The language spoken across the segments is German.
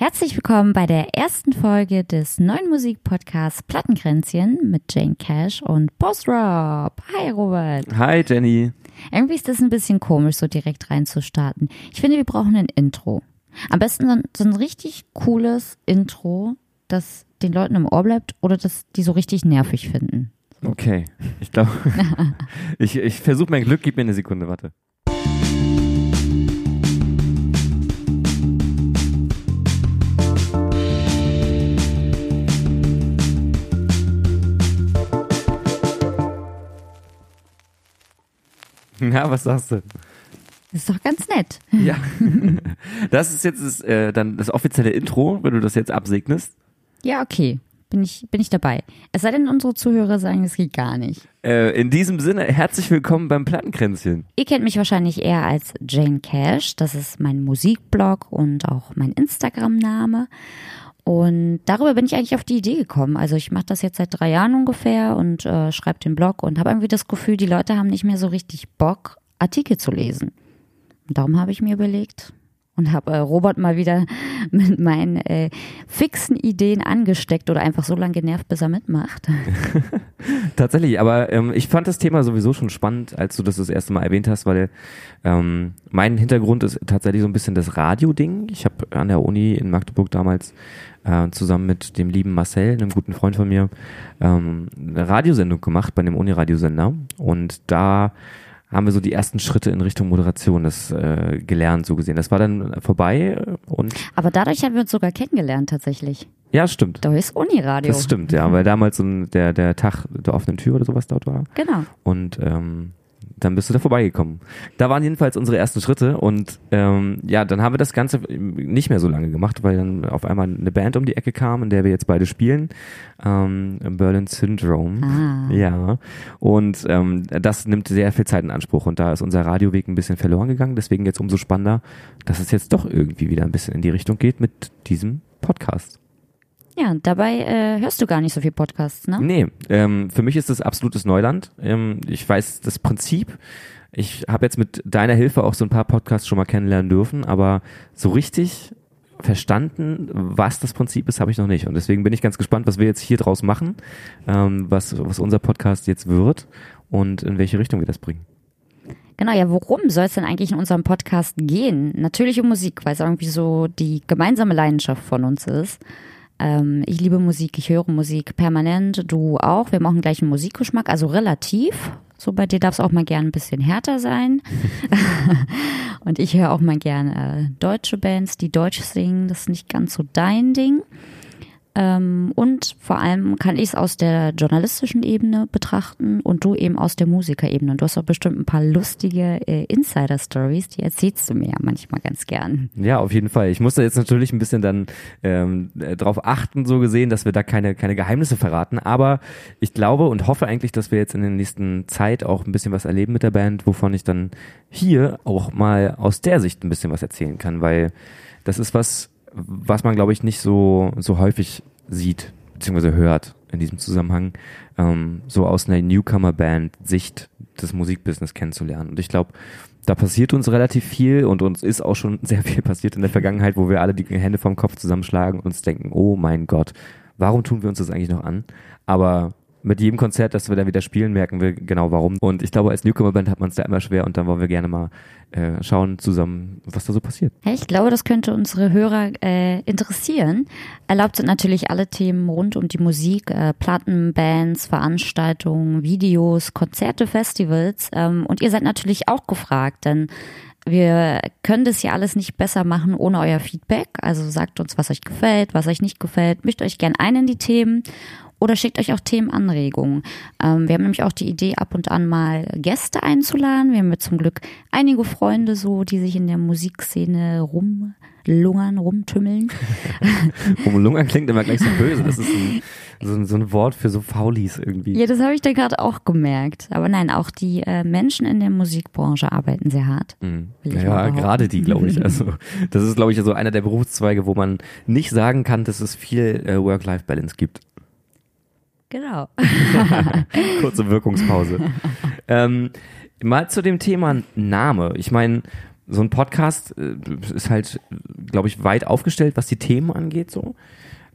Herzlich willkommen bei der ersten Folge des neuen Musikpodcasts Plattenkränzchen mit Jane Cash und Post Rob. Hi Robert. Hi Jenny. Irgendwie ist das ein bisschen komisch, so direkt reinzustarten. Ich finde, wir brauchen ein Intro. Am besten so ein, so ein richtig cooles Intro, das den Leuten im Ohr bleibt oder das die so richtig nervig finden. Okay, ich glaube, ich, ich versuche mein Glück, gib mir eine Sekunde, warte. Ja, was sagst du? Das ist doch ganz nett. Ja. Das ist jetzt das, äh, dann das offizielle Intro, wenn du das jetzt absegnest. Ja, okay. Bin ich, bin ich dabei. Es sei denn, unsere Zuhörer sagen, es geht gar nicht. Äh, in diesem Sinne, herzlich willkommen beim Plattenkränzchen. Ihr kennt mich wahrscheinlich eher als Jane Cash. Das ist mein Musikblog und auch mein Instagram-Name. Und darüber bin ich eigentlich auf die Idee gekommen. Also ich mache das jetzt seit drei Jahren ungefähr und äh, schreibe den Blog und habe irgendwie das Gefühl, die Leute haben nicht mehr so richtig Bock, Artikel zu lesen. Und darum habe ich mir überlegt und habe äh, Robert mal wieder mit meinen äh, fixen Ideen angesteckt oder einfach so lange genervt, bis er mitmacht. Tatsächlich, aber ähm, ich fand das Thema sowieso schon spannend, als du das das erste Mal erwähnt hast, weil ähm, mein Hintergrund ist tatsächlich so ein bisschen das Radio-Ding. Ich habe an der Uni in Magdeburg damals äh, zusammen mit dem lieben Marcel, einem guten Freund von mir, ähm, eine Radiosendung gemacht bei einem Uni-Radiosender und da haben wir so die ersten Schritte in Richtung Moderation das äh, gelernt, so gesehen. Das war dann vorbei und. Aber dadurch haben wir uns sogar kennengelernt tatsächlich. Ja, stimmt. Da ist Uniradio. Das stimmt, ja, weil damals so ein, der, der Tag der offenen Tür oder sowas dort war. Genau. Und ähm, dann bist du da vorbeigekommen. Da waren jedenfalls unsere ersten Schritte und ähm, ja, dann haben wir das Ganze nicht mehr so lange gemacht, weil dann auf einmal eine Band um die Ecke kam, in der wir jetzt beide spielen, ähm, Berlin Syndrome. Ah. Ja, und ähm, das nimmt sehr viel Zeit in Anspruch und da ist unser Radioweg ein bisschen verloren gegangen, deswegen jetzt umso spannender, dass es jetzt doch irgendwie wieder ein bisschen in die Richtung geht mit diesem Podcast. Ja, dabei äh, hörst du gar nicht so viel Podcasts, ne? Nee, ähm, für mich ist das absolutes Neuland. Ähm, ich weiß das Prinzip. Ich habe jetzt mit deiner Hilfe auch so ein paar Podcasts schon mal kennenlernen dürfen, aber so richtig verstanden, was das Prinzip ist, habe ich noch nicht. Und deswegen bin ich ganz gespannt, was wir jetzt hier draus machen, ähm, was, was unser Podcast jetzt wird und in welche Richtung wir das bringen. Genau, ja, worum soll es denn eigentlich in unserem Podcast gehen? Natürlich um Musik, weil es irgendwie so die gemeinsame Leidenschaft von uns ist. Ähm, ich liebe Musik, ich höre Musik permanent, du auch. Wir machen gleich einen Musikgeschmack, also relativ. So bei dir darf es auch mal gern ein bisschen härter sein. Und ich höre auch mal gern äh, deutsche Bands, die Deutsch singen. Das ist nicht ganz so dein Ding. Ähm, und vor allem kann ich es aus der journalistischen Ebene betrachten und du eben aus der Musikerebene. Und du hast auch bestimmt ein paar lustige äh, Insider-Stories, die erzählst du mir ja manchmal ganz gern. Ja, auf jeden Fall. Ich musste jetzt natürlich ein bisschen dann ähm, äh, darauf achten, so gesehen, dass wir da keine, keine Geheimnisse verraten. Aber ich glaube und hoffe eigentlich, dass wir jetzt in der nächsten Zeit auch ein bisschen was erleben mit der Band, wovon ich dann hier auch mal aus der Sicht ein bisschen was erzählen kann, weil das ist was, was man, glaube ich, nicht so, so häufig sieht, beziehungsweise hört in diesem Zusammenhang, ähm, so aus einer Newcomer-Band Sicht des Musikbusiness kennenzulernen. Und ich glaube, da passiert uns relativ viel und uns ist auch schon sehr viel passiert in der Vergangenheit, wo wir alle die Hände vom Kopf zusammenschlagen und uns denken, oh mein Gott, warum tun wir uns das eigentlich noch an? Aber mit jedem Konzert, das wir dann wieder spielen, merken wir genau warum. Und ich glaube, als Newcomer-Band hat man es da immer schwer und dann wollen wir gerne mal äh, schauen zusammen, was da so passiert. Ich glaube, das könnte unsere Hörer äh, interessieren. Erlaubt sind natürlich alle Themen rund um die Musik, äh, Platten, Bands, Veranstaltungen, Videos, Konzerte, Festivals. Ähm, und ihr seid natürlich auch gefragt, denn wir können das hier alles nicht besser machen ohne euer Feedback. Also sagt uns, was euch gefällt, was euch nicht gefällt. Mischt euch gern ein in die Themen oder schickt euch auch Themenanregungen. Ähm, wir haben nämlich auch die Idee, ab und an mal Gäste einzuladen. Wir haben jetzt zum Glück einige Freunde so, die sich in der Musikszene rumlungern, rumtümmeln. Rumlungern klingt immer gleich so böse. Das ist ein, so, ein, so ein Wort für so Faulis irgendwie. Ja, das habe ich da gerade auch gemerkt. Aber nein, auch die äh, Menschen in der Musikbranche arbeiten sehr hart. Mhm. Ja, gerade die, glaube ich. Also das ist, glaube ich, so einer der Berufszweige, wo man nicht sagen kann, dass es viel äh, Work-Life-Balance gibt. Genau. Kurze Wirkungspause. ähm, mal zu dem Thema Name. Ich meine, so ein Podcast äh, ist halt, glaube ich, weit aufgestellt, was die Themen angeht, so.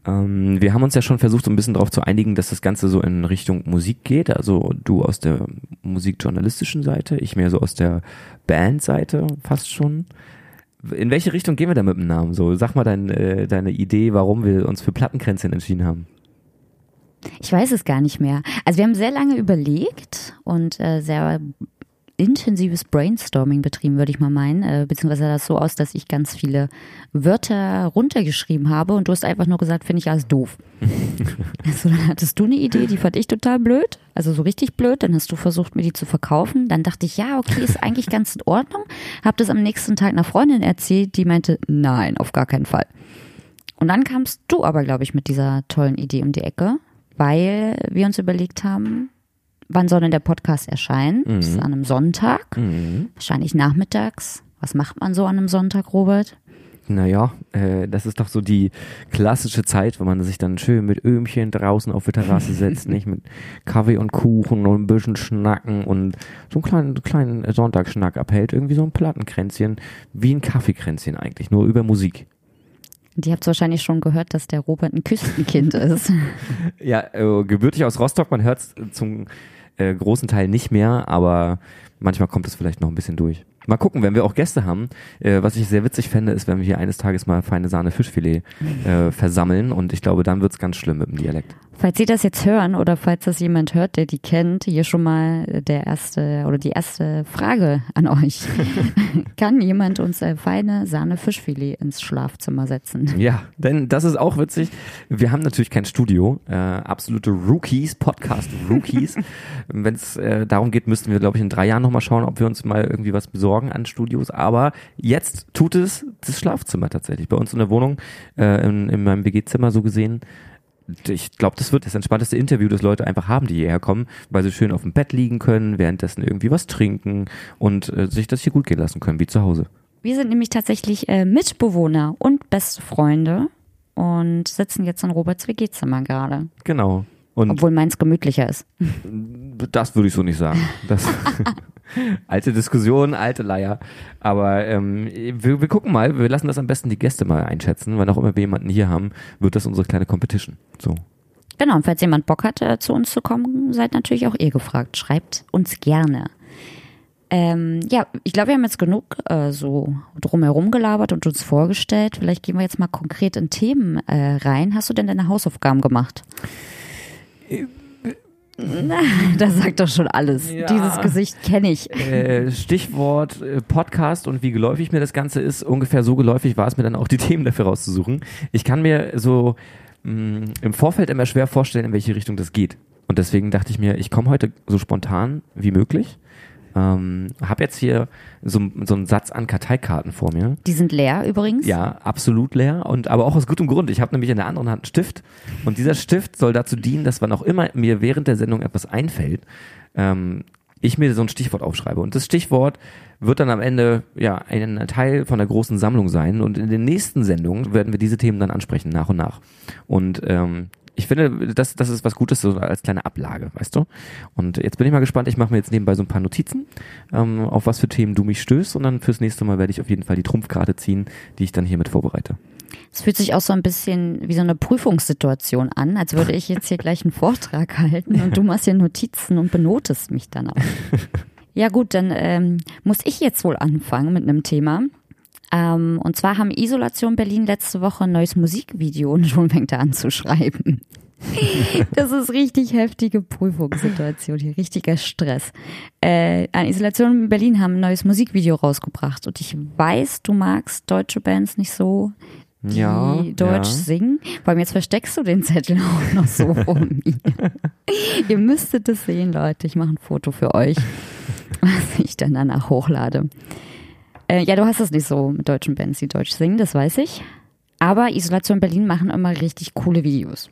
Ähm, wir haben uns ja schon versucht, so ein bisschen darauf zu einigen, dass das Ganze so in Richtung Musik geht. Also du aus der musikjournalistischen Seite, ich mehr so aus der Bandseite fast schon. In welche Richtung gehen wir da mit dem Namen? So, sag mal dein, äh, deine Idee, warum wir uns für Plattenkränzchen entschieden haben. Ich weiß es gar nicht mehr. Also wir haben sehr lange überlegt und äh, sehr intensives Brainstorming betrieben, würde ich mal meinen. Äh, beziehungsweise sah das so aus, dass ich ganz viele Wörter runtergeschrieben habe und du hast einfach nur gesagt, finde ich alles doof. also dann hattest du eine Idee, die fand ich total blöd, also so richtig blöd. Dann hast du versucht, mir die zu verkaufen. Dann dachte ich, ja, okay, ist eigentlich ganz in Ordnung. Hab das am nächsten Tag einer Freundin erzählt, die meinte, nein, auf gar keinen Fall. Und dann kamst du aber, glaube ich, mit dieser tollen Idee um die Ecke, weil wir uns überlegt haben, wann soll denn der Podcast erscheinen? Mhm. Das ist an einem Sonntag, mhm. wahrscheinlich nachmittags. Was macht man so an einem Sonntag, Robert? Naja, äh, das ist doch so die klassische Zeit, wo man sich dann schön mit Öhmchen draußen auf der Terrasse setzt, nicht mit Kaffee und Kuchen und ein bisschen schnacken und so einen kleinen, kleinen Sonntagsschnack abhält. Irgendwie so ein Plattenkränzchen, wie ein Kaffeekränzchen eigentlich, nur über Musik. Die habt wahrscheinlich schon gehört, dass der Robert ein Küstenkind ist. ja, äh, gebürtig aus Rostock, man hört es zum äh, großen Teil nicht mehr, aber manchmal kommt es vielleicht noch ein bisschen durch. Mal gucken, wenn wir auch Gäste haben. Äh, was ich sehr witzig fände, ist, wenn wir hier eines Tages mal feine Sahne Fischfilet äh, versammeln und ich glaube, dann wird's ganz schlimm mit dem Dialekt. Falls Sie das jetzt hören oder falls das jemand hört, der die kennt, hier schon mal der erste oder die erste Frage an euch. Kann jemand uns feine Sahne Fischfilet ins Schlafzimmer setzen? Ja, denn das ist auch witzig. Wir haben natürlich kein Studio, äh, absolute Rookies, Podcast Rookies. Wenn es äh, darum geht, müssten wir, glaube ich, in drei Jahren nochmal schauen, ob wir uns mal irgendwie was besorgen an Studios. Aber jetzt tut es das Schlafzimmer tatsächlich. Bei uns in der Wohnung, äh, in, in meinem WG-Zimmer so gesehen, ich glaube, das wird das entspannteste Interview, das Leute einfach haben, die hierher kommen, weil sie schön auf dem Bett liegen können, währenddessen irgendwie was trinken und äh, sich das hier gut gehen lassen können, wie zu Hause. Wir sind nämlich tatsächlich äh, Mitbewohner und beste Freunde und sitzen jetzt in Roberts WG-Zimmer gerade. Genau. Und Obwohl meins gemütlicher ist. Das würde ich so nicht sagen. Das alte Diskussion, alte Leier. Aber ähm, wir, wir gucken mal, wir lassen das am besten die Gäste mal einschätzen. Wann auch immer wir jemanden hier haben, wird das unsere kleine Competition. So. Genau, und falls jemand Bock hat, äh, zu uns zu kommen, seid natürlich auch ihr gefragt. Schreibt uns gerne. Ähm, ja, ich glaube, wir haben jetzt genug äh, so drumherum gelabert und uns vorgestellt. Vielleicht gehen wir jetzt mal konkret in Themen äh, rein. Hast du denn deine Hausaufgaben gemacht? Äh, das sagt doch schon alles. Ja. Dieses Gesicht kenne ich. Äh, Stichwort äh, Podcast und wie geläufig mir das Ganze ist. Ungefähr so geläufig war es mir dann auch, die Themen dafür rauszusuchen. Ich kann mir so mh, mm, im Vorfeld immer schwer vorstellen, in welche Richtung das geht. Und deswegen dachte ich mir, ich komme heute so spontan wie möglich ähm, habe jetzt hier so, so einen Satz an Karteikarten vor mir. Die sind leer übrigens? Ja, absolut leer und aber auch aus gutem Grund. Ich habe nämlich in der anderen Hand einen Stift und dieser Stift soll dazu dienen, dass wann auch immer mir während der Sendung etwas einfällt, ähm, ich mir so ein Stichwort aufschreibe. Und das Stichwort wird dann am Ende ja ein Teil von der großen Sammlung sein. Und in den nächsten Sendungen werden wir diese Themen dann ansprechen, nach und nach. Und ähm, ich finde, das, das ist was Gutes so als kleine Ablage, weißt du? Und jetzt bin ich mal gespannt. Ich mache mir jetzt nebenbei so ein paar Notizen, ähm, auf was für Themen du mich stößt. Und dann fürs nächste Mal werde ich auf jeden Fall die Trumpfkarte ziehen, die ich dann hiermit vorbereite. Es fühlt sich auch so ein bisschen wie so eine Prüfungssituation an, als würde ich jetzt hier gleich einen Vortrag halten und du machst hier Notizen und benotest mich dann auch. Ja gut, dann ähm, muss ich jetzt wohl anfangen mit einem Thema. Ähm, und zwar haben Isolation Berlin letzte Woche ein neues Musikvideo und schon fängt er an zu schreiben. Das ist richtig heftige Prüfungssituation hier, richtiger Stress. Äh, an Isolation Berlin haben ein neues Musikvideo rausgebracht und ich weiß, du magst deutsche Bands nicht so, die ja, Deutsch ja. singen. Vor allem jetzt versteckst du den Zettel auch noch so rum. Ihr müsstet das sehen, Leute. Ich mache ein Foto für euch, was ich dann danach hochlade. Äh, ja, du hast es nicht so mit deutschen Bands, die Deutsch singen, das weiß ich. Aber Isolation Berlin machen immer richtig coole Videos.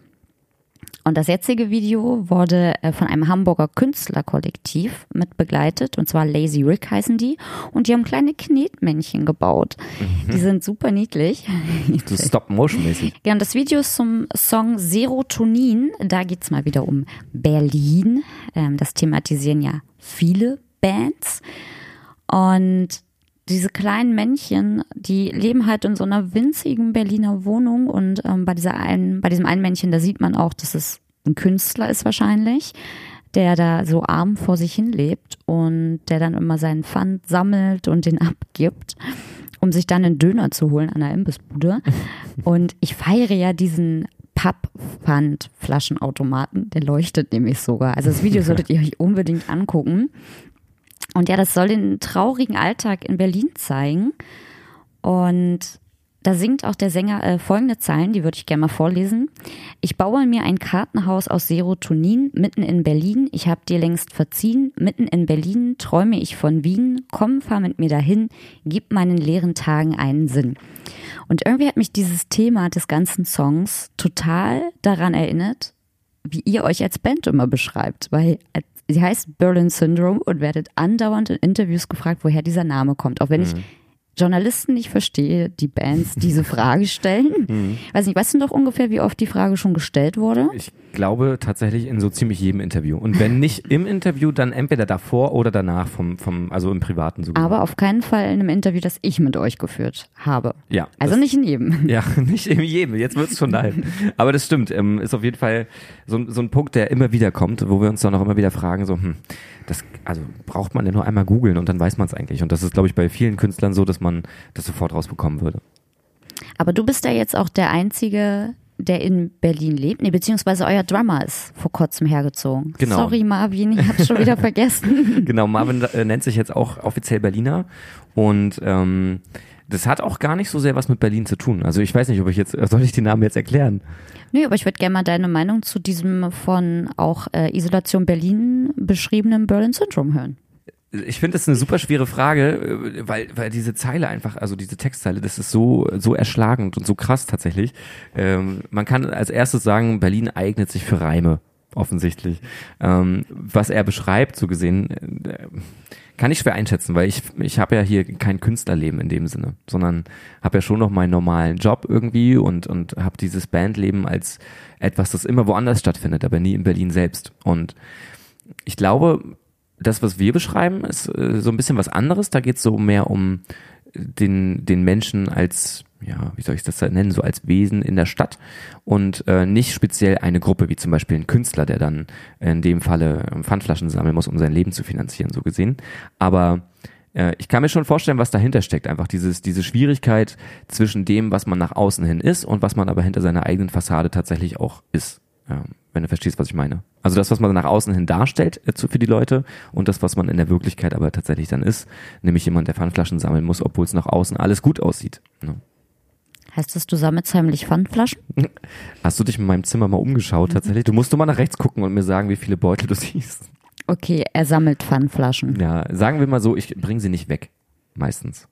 Und das jetzige Video wurde äh, von einem Hamburger Künstlerkollektiv mit begleitet, und zwar Lazy Rick heißen die. Und die haben kleine Knetmännchen gebaut. Mhm. Die sind super niedlich. So Stop-Motion-mäßig. Ja, und das Video ist zum Song Serotonin. Da geht's mal wieder um Berlin. Ähm, das thematisieren ja viele Bands. Und diese kleinen Männchen, die leben halt in so einer winzigen Berliner Wohnung und ähm, bei dieser einen, bei diesem einen Männchen, da sieht man auch, dass es ein Künstler ist wahrscheinlich, der da so arm vor sich hin lebt und der dann immer seinen Pfand sammelt und den abgibt, um sich dann einen Döner zu holen an der Imbissbude. Und ich feiere ja diesen Papp-Pfand-Flaschenautomaten, der leuchtet nämlich sogar. Also das Video solltet ihr euch unbedingt angucken. Und ja, das soll den traurigen Alltag in Berlin zeigen. Und da singt auch der Sänger äh, folgende Zeilen, die würde ich gerne mal vorlesen. Ich baue mir ein Kartenhaus aus Serotonin mitten in Berlin. Ich hab dir längst verziehen. Mitten in Berlin träume ich von Wien. Komm, fahr mit mir dahin. Gib meinen leeren Tagen einen Sinn. Und irgendwie hat mich dieses Thema des ganzen Songs total daran erinnert, wie ihr euch als Band immer beschreibt, weil sie heißt Berlin Syndrome und werdet andauernd in Interviews gefragt, woher dieser Name kommt. Auch wenn ich Journalisten nicht verstehe, die Bands diese Frage stellen. Mhm. Weiß nicht, weißt du doch ungefähr, wie oft die Frage schon gestellt wurde? Ich glaube tatsächlich in so ziemlich jedem Interview. Und wenn nicht im Interview, dann entweder davor oder danach vom, vom also im privaten sogar. Aber auf keinen Fall in einem Interview, das ich mit euch geführt habe. Ja. Also nicht in jedem. Ja, nicht in jedem. Jetzt wird es schon nein. Aber das stimmt. Ähm, ist auf jeden Fall so, so ein Punkt, der immer wieder kommt, wo wir uns dann auch immer wieder fragen, so, hm, das, also braucht man ja nur einmal googeln und dann weiß man es eigentlich. Und das ist, glaube ich, bei vielen Künstlern so, dass man das sofort rausbekommen würde. Aber du bist ja jetzt auch der Einzige, der in Berlin lebt. Nee, beziehungsweise euer Drummer ist vor kurzem hergezogen. Genau. Sorry, Marvin, ich hab's schon wieder vergessen. genau, Marvin äh, nennt sich jetzt auch offiziell Berliner und ähm, das hat auch gar nicht so sehr was mit Berlin zu tun. Also ich weiß nicht, ob ich jetzt, soll ich den Namen jetzt erklären? Nee, aber ich würde gerne mal deine Meinung zu diesem von auch äh, Isolation Berlin beschriebenen Berlin Syndrom hören. Ich finde das eine super schwere Frage, äh, weil, weil diese Zeile einfach, also diese Textzeile, das ist so, so erschlagend und so krass tatsächlich. Ähm, man kann als erstes sagen, Berlin eignet sich für Reime, offensichtlich. Ähm, was er beschreibt, so gesehen, äh, kann ich schwer einschätzen, weil ich, ich habe ja hier kein Künstlerleben in dem Sinne, sondern habe ja schon noch meinen normalen Job irgendwie und, und habe dieses Bandleben als etwas, das immer woanders stattfindet, aber nie in Berlin selbst. Und ich glaube, das, was wir beschreiben, ist äh, so ein bisschen was anderes. Da geht es so mehr um den, den Menschen als ja, wie soll ich das nennen, so als Wesen in der Stadt und äh, nicht speziell eine Gruppe, wie zum Beispiel ein Künstler, der dann in dem Falle Pfandflaschen sammeln muss, um sein Leben zu finanzieren, so gesehen. Aber äh, ich kann mir schon vorstellen, was dahinter steckt. Einfach dieses, diese Schwierigkeit zwischen dem, was man nach außen hin ist und was man aber hinter seiner eigenen Fassade tatsächlich auch ist. Ja, wenn du verstehst, was ich meine. Also das, was man nach außen hin darstellt äh, für die Leute und das, was man in der Wirklichkeit aber tatsächlich dann ist, nämlich jemand, der Pfandflaschen sammeln muss, obwohl es nach außen alles gut aussieht. Ne? Heißt das, du sammelst heimlich Pfandflaschen? Hast du dich in meinem Zimmer mal umgeschaut mhm. tatsächlich? Du musst nur mal nach rechts gucken und mir sagen, wie viele Beutel du siehst. Okay, er sammelt Pfandflaschen. Ja, sagen wir mal so, ich bringe sie nicht weg. Meistens.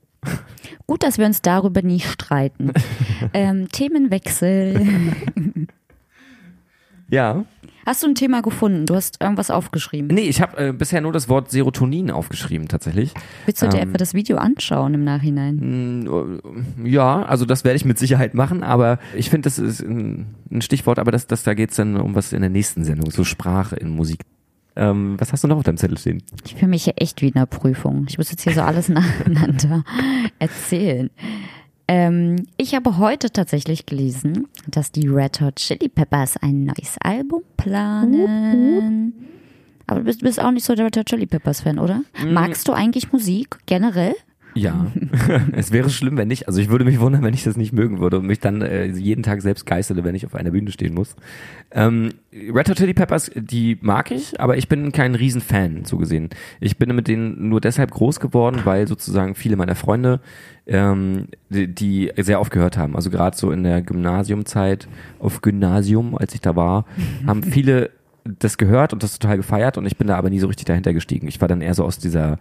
Gut, dass wir uns darüber nie streiten. ähm, Themenwechsel. Ja. Hast du ein Thema gefunden? Du hast irgendwas aufgeschrieben? Nee, ich habe äh, bisher nur das Wort Serotonin aufgeschrieben, tatsächlich. Willst du dir ähm, etwa das Video anschauen im Nachhinein? Mm, ja, also das werde ich mit Sicherheit machen, aber ich finde, das ist ein, ein, Stichwort, aber das, das, da geht's dann um was in der nächsten Sendung, so Sprache in Musik. Ähm, was hast du noch auf deinem Zettel stehen? Ich fühle mich hier echt wie in einer Prüfung. Ich muss jetzt hier so alles nacheinander erzählen. Ähm, ich habe heute tatsächlich gelesen, dass die Red Hot Chili Peppers ein neues Album planen. Aber du bist, bist auch nicht so der Red Hot Chili Peppers Fan, oder? Mm. Magst du eigentlich Musik generell? Ja, es wäre schlimm, wenn nicht. Also ich würde mich wundern, wenn ich das nicht mögen würde und mich dann äh, jeden Tag selbst geißele, wenn ich auf einer Bühne stehen muss. Ähm, Red Hot Chili Peppers, die mag ich, aber ich bin kein Riesenfan, so gesehen. Ich bin mit denen nur deshalb groß geworden, weil sozusagen viele meiner Freunde ähm, die, die sehr aufgehört haben. Also gerade so in der Gymnasiumzeit, auf Gymnasium, als ich da war, haben viele das gehört und das total gefeiert und ich bin da aber nie so richtig dahinter gestiegen. Ich war dann eher so aus dieser,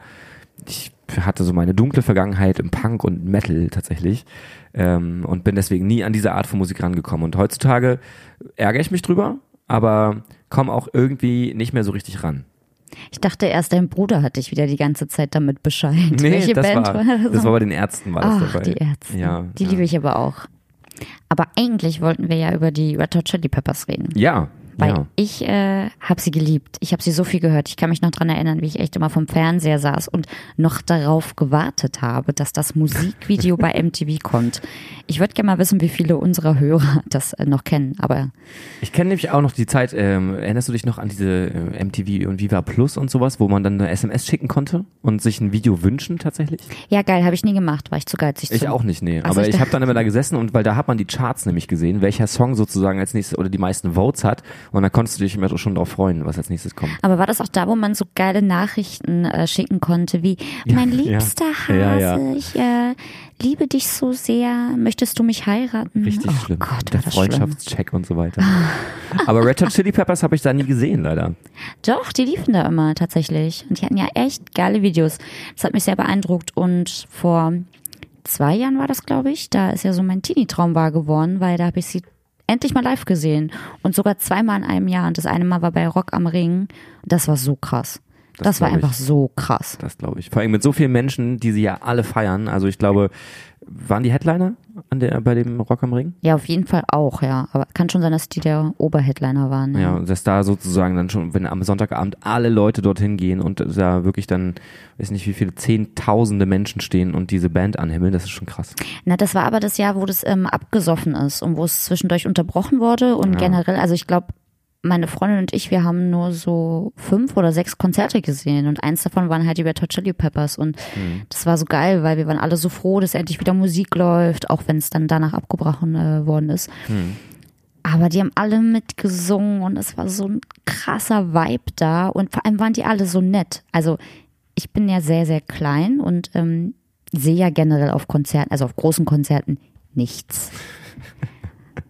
ich hatte so meine dunkle Vergangenheit im Punk und Metal tatsächlich ähm, und bin deswegen nie an diese Art von Musik rangekommen. Und heutzutage ärgere ich mich drüber, aber komme auch irgendwie nicht mehr so richtig ran. Ich dachte erst, dein Bruder hat dich wieder die ganze Zeit damit Bescheid. Nee, Welche das Band war, war das? Das war bei den Ärzten war Ach, das dabei. die Ärzte. Ja, die ja. liebe ich aber auch. Aber eigentlich wollten wir ja über die Red Hot Chili Peppers reden. Ja. Weil Ja. ich äh, habe sie geliebt. Ich habe sie so viel gehört. Ich kann mich noch dran erinnern, wie ich echt immer vom Fernseher saß und noch darauf gewartet habe, dass das Musikvideo bei MTV kommt. Ich würde gerne mal wissen, wie viele unserer Hörer das äh, noch kennen. Aber Ich kenne nämlich auch noch die Zeit, ähm, erinnerst du dich noch an diese äh, MTV und Viva Plus und sowas, wo man dann eine SMS schicken konnte und sich ein Video wünschen tatsächlich? ja, geil, habe ich nie gemacht, war ich zu geizig Ich zu. auch nicht, nee. Also Aber ich ich habe dann immer da gesessen und weil da hat man die Charts nämlich gesehen, welcher Song sozusagen als nächstes oder die meisten Votes hat und dann konntest du dich immer schon drauf freuen, was als nächstes kommt. Aber war das auch da, wo man so geile Nachrichten äh, schicken konnte, wie mein ja. liebster Hase, Ja, ja. ich äh, liebe dich so sehr, möchtest du mich heiraten? Richtig oh schlimm. Gott, Der. Freundschaftscheck und so weiter. Aber Red Hot Chili Peppers habe ich da nie gesehen, leider. Doch, die liefen da immer tatsächlich. Und die hatten ja echt geile Videos. Das hat mich sehr beeindruckt. Und vor zwei Jahren war das, glaube ich. Da ist ja so mein Teenie-Traum wahr geworden, weil da habe ich sie endlich mal live gesehen. Und sogar zweimal in einem Jahr. Und das eine Mal war bei Rock am Ring. Das war so krass. Das Das, war glaub ich. einfach so krass. Das glaube ich. Vor allem mit so vielen Menschen, die sie ja alle feiern. Also ich glaube, waren die Headliner an der, bei dem Rock am Ring? Ja, auf jeden Fall auch, ja. Aber kann schon sein, dass die der Oberheadliner waren. Ja, und dass da sozusagen dann schon, wenn am Sonntagabend alle Leute dorthin gehen und da wirklich dann, weiß nicht wie viele, zehntausende Menschen stehen und diese Band anhimmeln, das ist schon krass. Na, das war aber das Jahr, wo das ähm, abgesoffen ist und wo es zwischendurch unterbrochen wurde und Ja. generell, also ich glaube, meine Freundin und ich, wir haben nur so fünf oder sechs Konzerte gesehen und eins davon waren halt die Red Hot Chili Peppers und das war so geil, weil wir waren alle so froh, dass endlich wieder Musik läuft, auch wenn es dann danach abgebrochen äh, worden ist. Aber die haben alle mitgesungen und es war so ein krasser Vibe da und vor allem waren die alle so nett. Also ich bin ja sehr, sehr klein und ähm, sehe ja generell auf Konzerten, also auf großen Konzerten, nichts.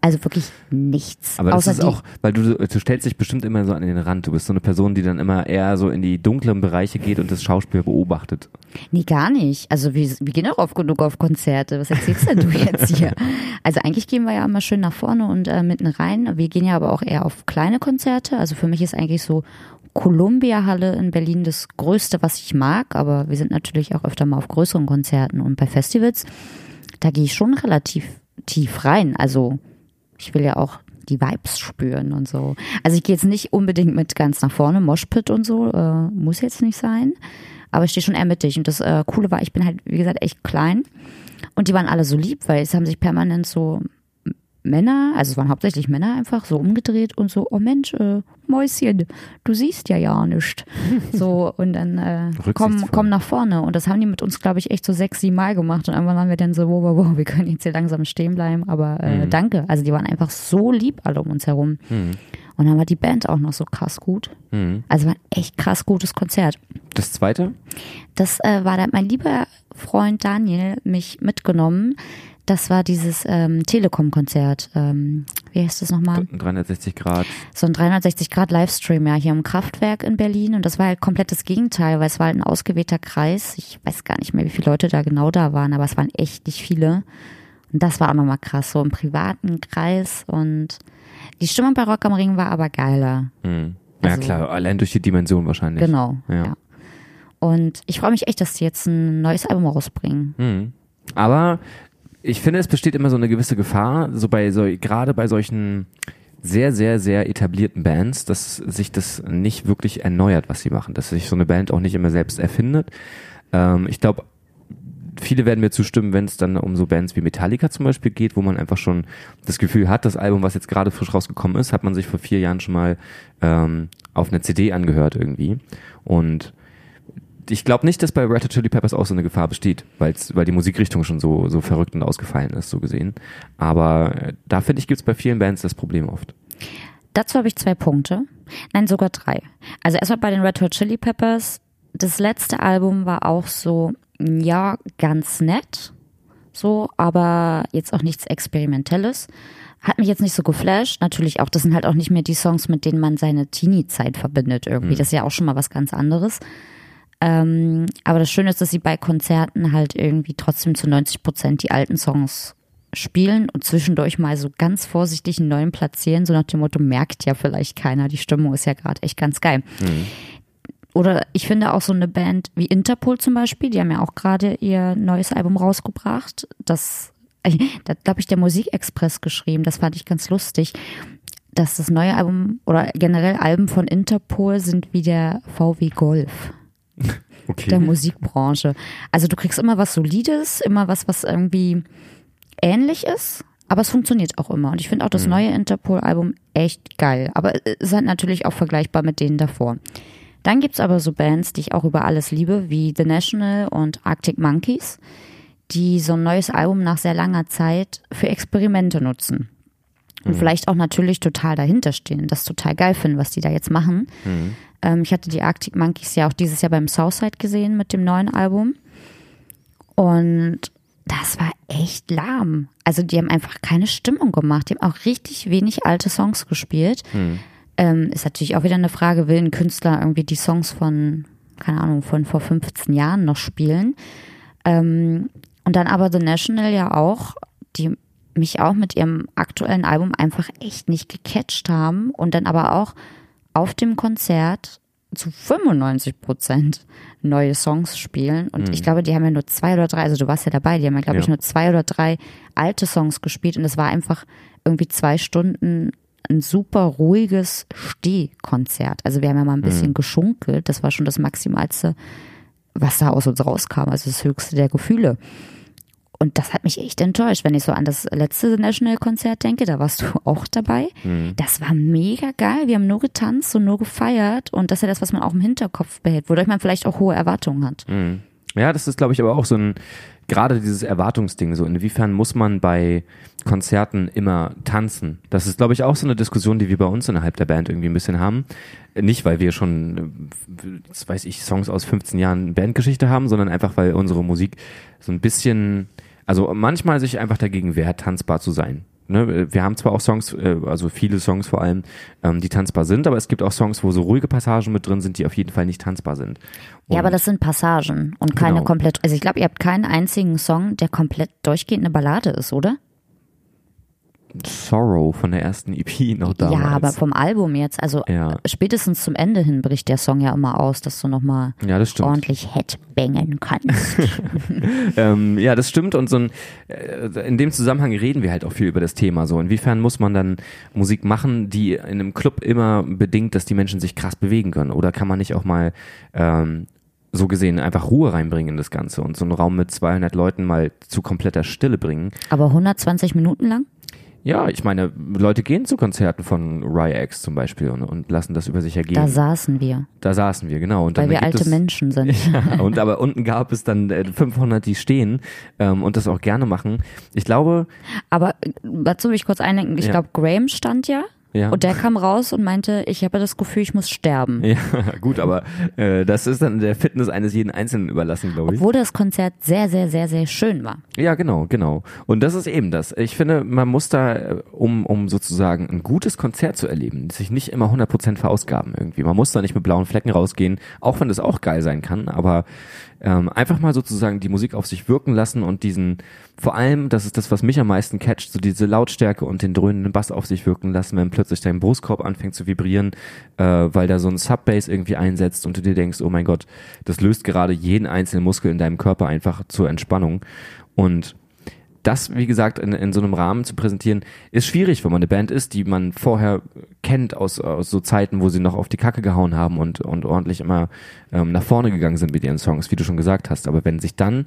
Also wirklich nichts. Aber das ist auch, weil du, du stellst dich bestimmt immer so an den Rand. Du bist so eine Person, die dann immer eher so in die dunklen Bereiche geht und das Schauspiel beobachtet. Nee, gar nicht. Also wir, wir gehen auch oft genug auf Konzerte. Was erzählst denn du jetzt hier? Also eigentlich gehen wir ja immer schön nach vorne und äh, mitten rein. Wir gehen ja aber auch eher auf kleine Konzerte. Also für mich ist eigentlich so Columbia Halle in Berlin das Größte, was ich mag. Aber wir sind natürlich auch öfter mal auf größeren Konzerten und bei Festivals. Da gehe ich schon relativ tief rein. Also ich will ja auch die Vibes spüren und so. Also ich gehe jetzt nicht unbedingt mit ganz nach vorne, Moshpit und so, äh, muss jetzt nicht sein. Aber ich stehe schon eher mittig. Und das äh, Coole war, ich bin halt, wie gesagt, echt klein. Und die waren alle so lieb, weil es haben sich permanent so Männer, also es waren hauptsächlich Männer einfach so umgedreht und so, oh Mensch, äh, Mäuschen, du siehst ja ja nicht. So, und dann äh, komm, komm nach vorne. Und das haben die mit uns, glaube ich, echt so sechs, sieben Mal gemacht. Und irgendwann waren wir dann so, wow, wow, wow, wir können jetzt hier langsam stehen bleiben, aber äh, Mhm. danke. Also die waren einfach so lieb alle um uns herum. Und dann war die Band auch noch so krass gut. Mhm. Also war ein echt krass gutes Konzert. Das zweite? Das äh, war da hat mein lieber Freund Daniel mich mitgenommen. Das war dieses ähm, Telekom-Konzert. Ähm, wie heißt das nochmal? 360 Grad. So ein 360-Grad-Livestream, ja, hier im Kraftwerk in Berlin. Und das war halt komplett das Gegenteil, weil es war halt ein ausgewählter Kreis. Ich weiß gar nicht mehr, wie viele Leute da genau da waren, aber es waren echt nicht viele. Und das war auch nochmal krass, so im privaten Kreis. Und die Stimmung bei Rock am Ring war aber geiler. Mhm. Ja Also- klar, allein durch die Dimension wahrscheinlich. Genau. Ja. Ja. Und ich freue mich echt, dass die jetzt ein neues Album rausbringen. Mhm. Aber ich finde, es besteht immer so eine gewisse Gefahr, so bei so, gerade bei solchen sehr, sehr, sehr etablierten Bands, dass sich das nicht wirklich erneuert, was sie machen, dass sich so eine Band auch nicht immer selbst erfindet. Ähm, ich glaube, viele werden mir zustimmen, wenn es dann um so Bands wie Metallica zum Beispiel geht, wo man einfach schon das Gefühl hat, das Album, was jetzt gerade frisch rausgekommen ist, hat man sich vor vier Jahren schon mal ähm, auf einer CD angehört irgendwie. Und ich glaube nicht, dass bei Red Hot Chili Peppers auch so eine Gefahr besteht, weil's, weil die Musikrichtung schon so, so verrückt und ausgefallen ist, so gesehen. Aber äh, da finde ich, gibt's bei vielen Bands das Problem oft. Dazu habe ich zwei Punkte. Nein, sogar drei. Also erstmal bei den Red Hot Chili Peppers. Das letzte Album war auch so, ja, ganz nett. So, aber jetzt auch nichts Experimentelles. Hat mich jetzt nicht so geflasht. Natürlich auch, das sind halt auch nicht mehr die Songs, mit denen man seine Teenie-Zeit verbindet irgendwie. Das ist ja auch schon mal was ganz anderes. Ähm, aber das Schöne ist, dass sie bei Konzerten halt irgendwie trotzdem zu 90 Prozent die alten Songs spielen und zwischendurch mal so ganz vorsichtig einen neuen platzieren, so nach dem Motto, merkt ja vielleicht keiner, die Stimmung ist ja gerade echt ganz geil. Oder ich finde auch so eine Band wie Interpol zum Beispiel, die haben ja auch gerade ihr neues Album rausgebracht. Das, da glaube ich, der Musikexpress geschrieben, das fand ich ganz lustig. dass das neue Album oder generell Alben von Interpol sind wie der VW Golf Okay. der Musikbranche. Also du kriegst immer was Solides, immer was, was irgendwie ähnlich ist, aber es funktioniert auch immer. Und ich finde auch das neue Interpol-Album echt geil. Aber es ist halt natürlich auch vergleichbar mit denen davor. Dann gibt's aber so Bands, die ich auch über alles liebe, wie The National und Arctic Monkeys, die so ein neues Album nach sehr langer Zeit für Experimente nutzen. Und vielleicht auch natürlich total dahinter stehen, das total geil finden, was die da jetzt machen. Ähm, ich hatte die Arctic Monkeys ja auch dieses Jahr beim Southside gesehen mit dem neuen Album. Und das war echt lahm. Also die haben einfach keine Stimmung gemacht. Die haben auch richtig wenig alte Songs gespielt. Ähm, ist natürlich auch wieder eine Frage, will ein Künstler irgendwie die Songs von, keine Ahnung, von vor 15 Jahren noch spielen? Ähm, und dann aber The National ja auch, die mich auch mit ihrem aktuellen Album einfach echt nicht gecatcht haben und dann aber auch auf dem Konzert zu 95 Prozent neue Songs spielen. Und ich glaube, die haben ja nur zwei oder drei, also du warst ja dabei, die haben ja, glaube Ja. ich, nur zwei oder drei alte Songs gespielt und es war einfach irgendwie zwei Stunden ein super ruhiges Stehkonzert. Also wir haben ja mal ein bisschen geschunkelt, das war schon das Maximalste, was da aus uns rauskam, also das höchste der Gefühle. Und das hat mich echt enttäuscht, wenn ich so an das letzte National-Konzert denke, da warst du auch dabei. Das war mega geil. Wir haben nur getanzt und nur gefeiert. Und das ist ja das, was man auch im Hinterkopf behält, wodurch man vielleicht auch hohe Erwartungen hat. Ja, das ist, glaube ich, aber auch so ein, gerade dieses Erwartungsding, so inwiefern muss man bei Konzerten immer tanzen? Das ist, glaube ich, auch so eine Diskussion, die wir bei uns innerhalb der Band irgendwie ein bisschen haben. Nicht, weil wir schon, äh, weiß ich, Songs aus 15 Jahren Bandgeschichte haben, sondern einfach, weil unsere Musik so ein bisschen, also manchmal sich einfach dagegen wehrt, tanzbar zu sein. Ne, wir haben zwar auch Songs, äh, also viele Songs vor allem, ähm, die tanzbar sind, aber es gibt auch Songs, wo so ruhige Passagen mit drin sind, die auf jeden Fall nicht tanzbar sind. Ja, aber Und- das sind Passagen und keine Genau. komplett. Also ich glaube, ihr habt keinen einzigen Song, der komplett durchgehend eine Ballade ist, oder? Sorrow von der ersten EP noch damals. Ja, aber vom Album jetzt. Also Ja. spätestens zum Ende hin bricht der Song ja immer aus, dass du nochmal Ja, ordentlich headbangen kannst. Ähm, ja, das stimmt. Und so ein, äh, in dem Zusammenhang reden wir halt auch viel über das Thema. So, inwiefern muss man dann Musik machen, die in einem Club immer bedingt, dass die Menschen sich krass bewegen können? Oder kann man nicht auch mal ähm, so gesehen einfach Ruhe reinbringen in das Ganze und so einen Raum mit 200 Leuten mal zu kompletter Stille bringen? aber 120 Minuten lang? Ja, ich meine, Leute gehen zu Konzerten von Ryax zum Beispiel und, und lassen das über sich ergehen. Da saßen wir, da saßen wir, genau. Und weil dann wir alte es, Menschen sind. Ja, und aber unten gab es dann äh, 500, die stehen ähm, und das auch gerne machen. Ich glaube, Aber äh, dazu will ich kurz einlenken. Ich Ja. glaube, Graham stand ja, Ja. und der kam raus und meinte, ich habe das Gefühl, ich muss sterben. ja, gut, aber äh, das ist dann der Fitness eines jeden Einzelnen überlassen, glaube ich. Obwohl das Konzert sehr, sehr, sehr, sehr schön war. Ja, genau, genau. Und das ist eben das. Ich finde, man muss da, äh, um, um sozusagen ein gutes Konzert zu erleben, sich nicht immer 100% verausgaben irgendwie. Man muss da nicht mit blauen Flecken rausgehen, auch wenn das auch geil sein kann, aber ähm, einfach mal sozusagen die Musik auf sich wirken lassen und diesen, vor allem, das ist das, was mich am meisten catcht, so diese Lautstärke und den dröhnenden Bass auf sich wirken lassen, wenn plötzlich dein Brustkorb anfängt zu vibrieren, äh, weil da so ein Subbass irgendwie einsetzt und du dir denkst, oh mein Gott, das löst gerade jeden einzelnen Muskel in deinem Körper einfach zur Entspannung. Und das, wie gesagt, in, in so einem Rahmen zu präsentieren, ist schwierig, wenn man eine Band ist, die man vorher kennt aus, aus so Zeiten, wo sie noch auf die Kacke gehauen haben und, und ordentlich immer ähm, nach vorne gegangen sind mit ihren Songs, wie du schon gesagt hast. Aber wenn sich dann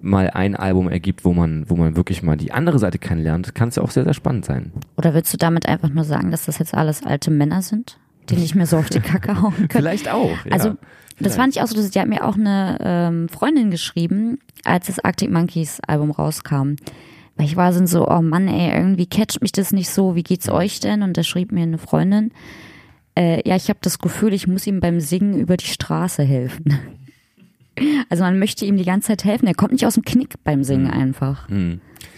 mal ein Album ergibt, wo man, wo man wirklich mal die andere Seite kennenlernt, kann es ja auch sehr, sehr spannend sein. Oder willst du damit einfach nur sagen, dass das jetzt alles alte Männer sind, die nicht mehr so auf die Kacke hauen können? Vielleicht auch. Ja. Also das fand ich auch so, dass- die hat mir auch eine ähm, Freundin geschrieben, als das Arctic Monkeys Album rauskam. Weil ich war so, oh Mann, ey, irgendwie catcht mich das nicht so, wie geht's euch denn? Und da schrieb mir eine Freundin, äh, ja, ich habe das Gefühl, ich muss ihm beim Singen über die Straße helfen. Also man möchte ihm die ganze Zeit helfen. Er kommt nicht aus dem Knick beim Singen einfach.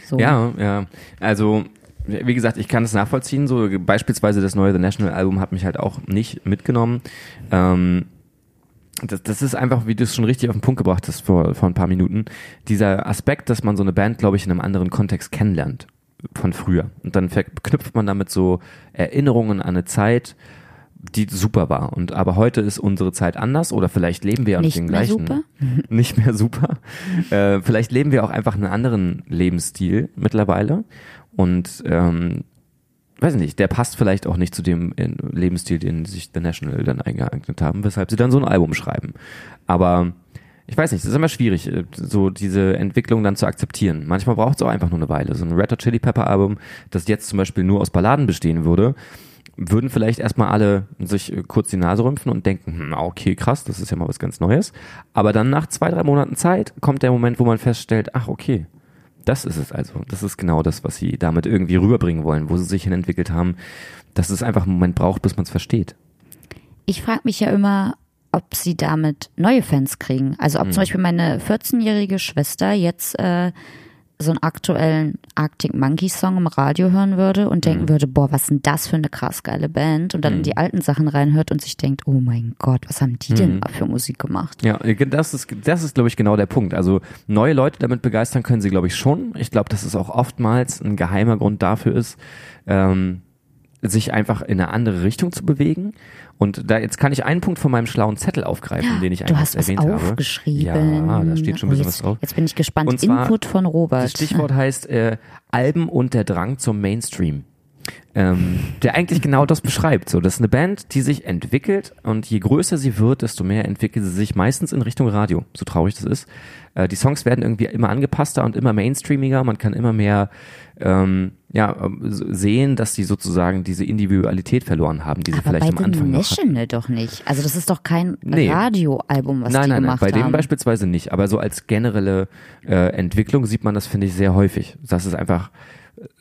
So. Ja, ja. Also, wie gesagt, ich kann es nachvollziehen. So beispielsweise das neue The National Album hat mich halt auch nicht mitgenommen. Ähm, das, das ist einfach, wie du es schon richtig auf den Punkt gebracht hast vor, vor ein paar Minuten, dieser Aspekt, dass man so eine Band, glaube ich, in einem anderen Kontext kennenlernt von früher. Und dann verknüpft man damit so Erinnerungen an eine Zeit, die super war. Und aber heute ist unsere Zeit anders oder vielleicht leben wir auch Nicht den mehr gleichen. super? Nicht mehr super. Äh, vielleicht leben wir auch einfach einen anderen Lebensstil mittlerweile. Und ähm, weiß nicht, der passt vielleicht auch nicht zu dem Lebensstil, den sich The National dann eingeeignet haben, weshalb sie dann so ein Album schreiben. Aber ich weiß nicht, es ist immer schwierig, äh, so diese Entwicklung dann zu akzeptieren. Manchmal braucht es auch einfach nur eine Weile. So ein Red Hot Chili Pepper Album, das jetzt zum Beispiel nur aus Balladen bestehen würde, würden vielleicht erstmal alle sich äh, kurz die Nase rümpfen und denken, hm, okay, krass, das ist ja mal was ganz Neues. Aber dann nach zwei, drei Monaten Zeit kommt der Moment, wo man feststellt, ach, okay, das ist es also. Das ist genau das, was sie damit irgendwie rüberbringen wollen, wo sie sich hin entwickelt haben, dass es einfach einen Moment braucht, bis man es versteht. Ich frage mich ja immer, ob sie damit neue Fans kriegen. Also ob mhm. zum Beispiel meine 14-jährige Schwester jetzt äh, so einen aktuellen Arctic Monkey Song im Radio hören würde und denken mhm. würde, boah, was ist denn das für eine krass geile Band und dann mhm. in die alten Sachen reinhört und sich denkt, oh mein Gott, was haben die denn mhm. für Musik gemacht? Ja, das ist, das ist, glaube ich, genau der Punkt. Also neue Leute damit begeistern können sie, glaube ich, schon. Ich glaube, dass es auch oftmals ein geheimer Grund dafür ist, ähm, sich einfach in eine andere Richtung zu bewegen. Und da jetzt kann ich einen Punkt von meinem schlauen Zettel aufgreifen, den ich eigentlich erwähnt habe. Du hast aufgeschrieben. Ja, da steht schon ein bisschen oh, was drauf. Jetzt bin ich gespannt. Und zwar, Input von Robert. Das Stichwort heißt äh, Alben und der Drang zum Mainstream. Ähm, der eigentlich genau das beschreibt. So, das ist eine Band, die sich entwickelt und je größer sie wird, desto mehr entwickelt sie sich meistens in Richtung Radio. So traurig das ist. Äh, die Songs werden irgendwie immer angepasster und immer mainstreamiger. Man kann immer mehr ähm, ja, sehen, dass sie sozusagen diese Individualität verloren haben, die sie Aber vielleicht am Anfang noch hatten. National doch nicht. Also das ist doch kein nee. Radioalbum, was nein, die nein, gemacht nein, bei haben. dem beispielsweise nicht. Aber so als generelle äh, Entwicklung sieht man das, finde ich, sehr häufig. Das ist einfach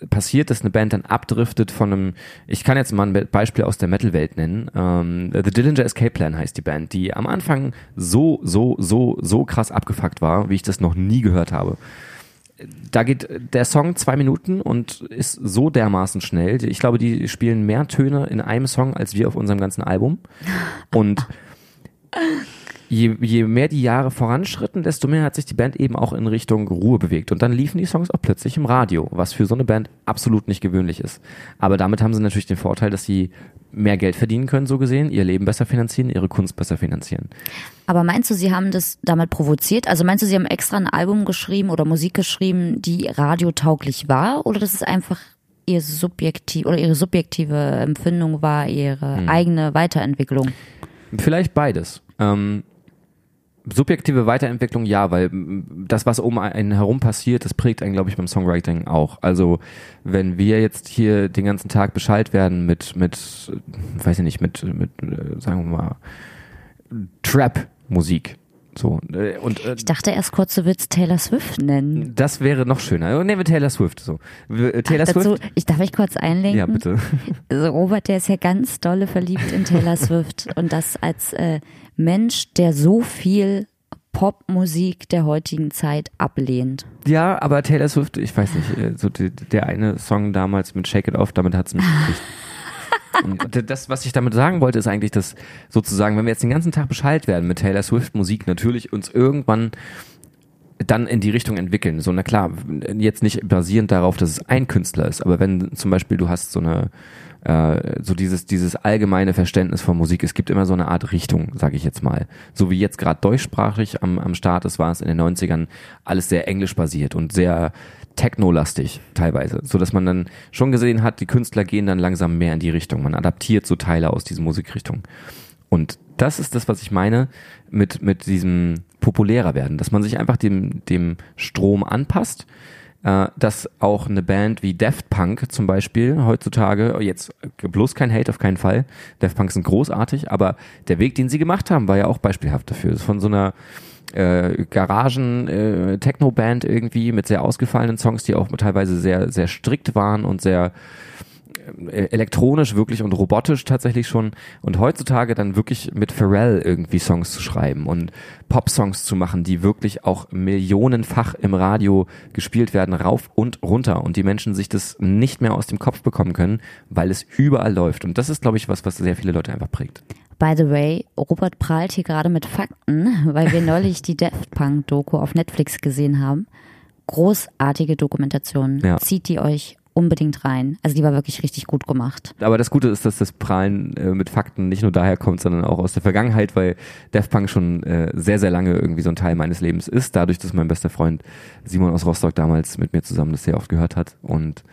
passiert, dass eine Band dann abdriftet von einem, ich kann jetzt mal ein Beispiel aus der Metal-Welt nennen, ähm, The Dillinger Escape Plan heißt die Band, die am Anfang so, so, so, so krass abgefuckt war, wie ich das noch nie gehört habe da geht der Song zwei Minuten und ist so dermaßen schnell. Ich glaube, die spielen mehr Töne in einem Song als wir auf unserem ganzen Album. Und je, je mehr die Jahre voranschritten, desto mehr hat sich die Band eben auch in Richtung Ruhe bewegt. Und dann liefen die Songs auch plötzlich im Radio, was für so eine Band absolut nicht gewöhnlich ist. Aber damit haben sie natürlich den Vorteil, dass sie mehr Geld verdienen können, so gesehen, ihr Leben besser finanzieren, ihre Kunst besser finanzieren. Aber meinst du, sie haben das damit provoziert? Also meinst du, sie haben extra ein Album geschrieben oder Musik geschrieben, die radiotauglich war? Oder das ist einfach ihr subjektiv oder ihre subjektive Empfindung war, ihre hm. eigene Weiterentwicklung? Vielleicht beides. Ähm, subjektive Weiterentwicklung ja, weil das, was um einen herum passiert, das prägt einen, glaube ich, beim Songwriting auch. Also wenn wir jetzt hier den ganzen Tag Bescheid werden mit, mit, weiß ich nicht, mit, mit, äh, sagen wir mal, Trap-Musik. So, äh, und, äh, ich dachte erst kurz, du willst Taylor Swift nennen. Das wäre noch schöner. Nehmen wir Taylor Swift. So. Taylor Ach, dazu, Ich darf ich kurz einlenken? Ja, bitte. Also Robert, der ist ja ganz dolle verliebt in Taylor Swift und das als äh, Mensch, der so viel Popmusik der heutigen Zeit ablehnt. Ja, aber Taylor Swift, ich weiß nicht, äh, so die, der eine Song damals mit Shake It Off, damit hat es mich. Und das, was ich damit sagen wollte, ist eigentlich, dass sozusagen, wenn wir jetzt den ganzen Tag Bescheid werden mit Taylor Swift Musik, natürlich uns irgendwann dann in die Richtung entwickeln. So, na klar, jetzt nicht basierend darauf, dass es ein Künstler ist, aber wenn zum Beispiel du hast so eine äh, so dieses, dieses allgemeine Verständnis von Musik. Es gibt immer so eine Art Richtung, sage ich jetzt mal. So wie jetzt gerade deutschsprachig am, am Start ist, war es in den 90ern alles sehr englisch basiert und sehr technolastig teilweise, so dass man dann schon gesehen hat, die Künstler gehen dann langsam mehr in die Richtung. Man adaptiert so Teile aus diesen Musikrichtungen. Und das ist das, was ich meine mit, mit diesem populärer werden, dass man sich einfach dem, dem Strom anpasst äh, dass auch eine Band wie Daft Punk zum Beispiel heutzutage, jetzt bloß kein Hate auf keinen Fall, Daft Punk sind großartig, aber der Weg, den sie gemacht haben, war ja auch beispielhaft dafür. Von so einer äh, Garagen-Techno-Band äh, irgendwie mit sehr ausgefallenen Songs, die auch teilweise sehr, sehr strikt waren und sehr elektronisch wirklich und robotisch tatsächlich schon und heutzutage dann wirklich mit Pharrell irgendwie Songs zu schreiben und Pop-Songs zu machen, die wirklich auch millionenfach im Radio gespielt werden, rauf und runter und die Menschen sich das nicht mehr aus dem Kopf bekommen können, weil es überall läuft und das ist glaube ich was, was sehr viele Leute einfach prägt. By the way, Robert prahlt hier gerade mit Fakten, weil wir neulich die Daft Punk Doku auf Netflix gesehen haben. Großartige Dokumentation. Ja. Zieht die euch unbedingt rein. Also die war wirklich richtig gut gemacht. Aber das Gute ist, dass das Prahlen äh, mit Fakten nicht nur daher kommt, sondern auch aus der Vergangenheit, weil Daft Punk schon äh, sehr, sehr lange irgendwie so ein Teil meines Lebens ist, dadurch, dass mein bester Freund Simon aus Rostock damals mit mir zusammen das sehr oft gehört hat und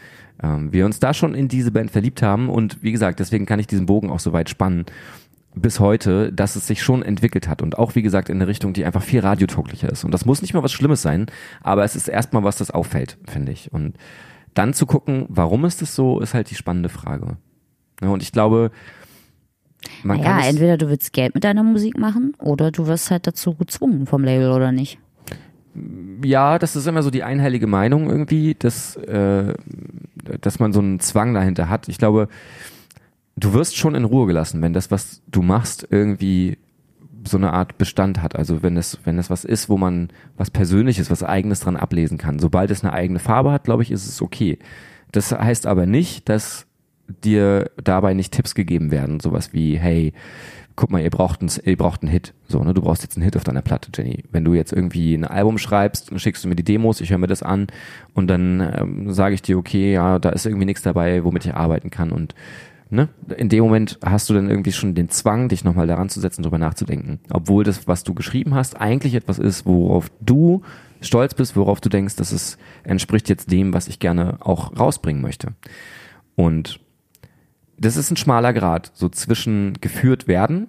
ähm, wir uns da schon in diese Band verliebt haben und wie gesagt, deswegen kann ich diesen Bogen auch so weit spannen bis heute, dass es sich schon entwickelt hat und auch wie gesagt in eine Richtung, die einfach viel radiotauglicher ist. Und das muss nicht mal was Schlimmes sein, aber es ist erstmal was, das auffällt, finde ich. Und dann zu gucken, warum ist es so, ist halt die spannende Frage. Ja, und ich glaube, man naja, kann entweder du willst Geld mit deiner Musik machen oder du wirst halt dazu gezwungen vom Label oder nicht. Ja, das ist immer so die einhellige Meinung irgendwie, dass, äh, dass man so einen Zwang dahinter hat. Ich glaube, du wirst schon in Ruhe gelassen, wenn das, was du machst, irgendwie so eine Art Bestand hat. Also wenn es, wenn es was ist, wo man was Persönliches, was Eigenes dran ablesen kann. Sobald es eine eigene Farbe hat, glaube ich, ist es okay. Das heißt aber nicht, dass dir dabei nicht Tipps gegeben werden. Sowas wie, hey, guck mal, ihr braucht, einen, ihr braucht einen Hit. So, ne, du brauchst jetzt einen Hit auf deiner Platte, Jenny. Wenn du jetzt irgendwie ein Album schreibst, dann schickst du mir die Demos, ich höre mir das an und dann ähm, sage ich dir, okay, ja, da ist irgendwie nichts dabei, womit ich arbeiten kann und ne, in dem Moment hast du dann irgendwie schon den Zwang, dich nochmal daran zu setzen, drüber nachzudenken. Obwohl das, was du geschrieben hast, eigentlich etwas ist, worauf du stolz bist, worauf du denkst, dass es entspricht jetzt dem, was ich gerne auch rausbringen möchte. Und das ist ein schmaler Grad, so zwischen geführt werden,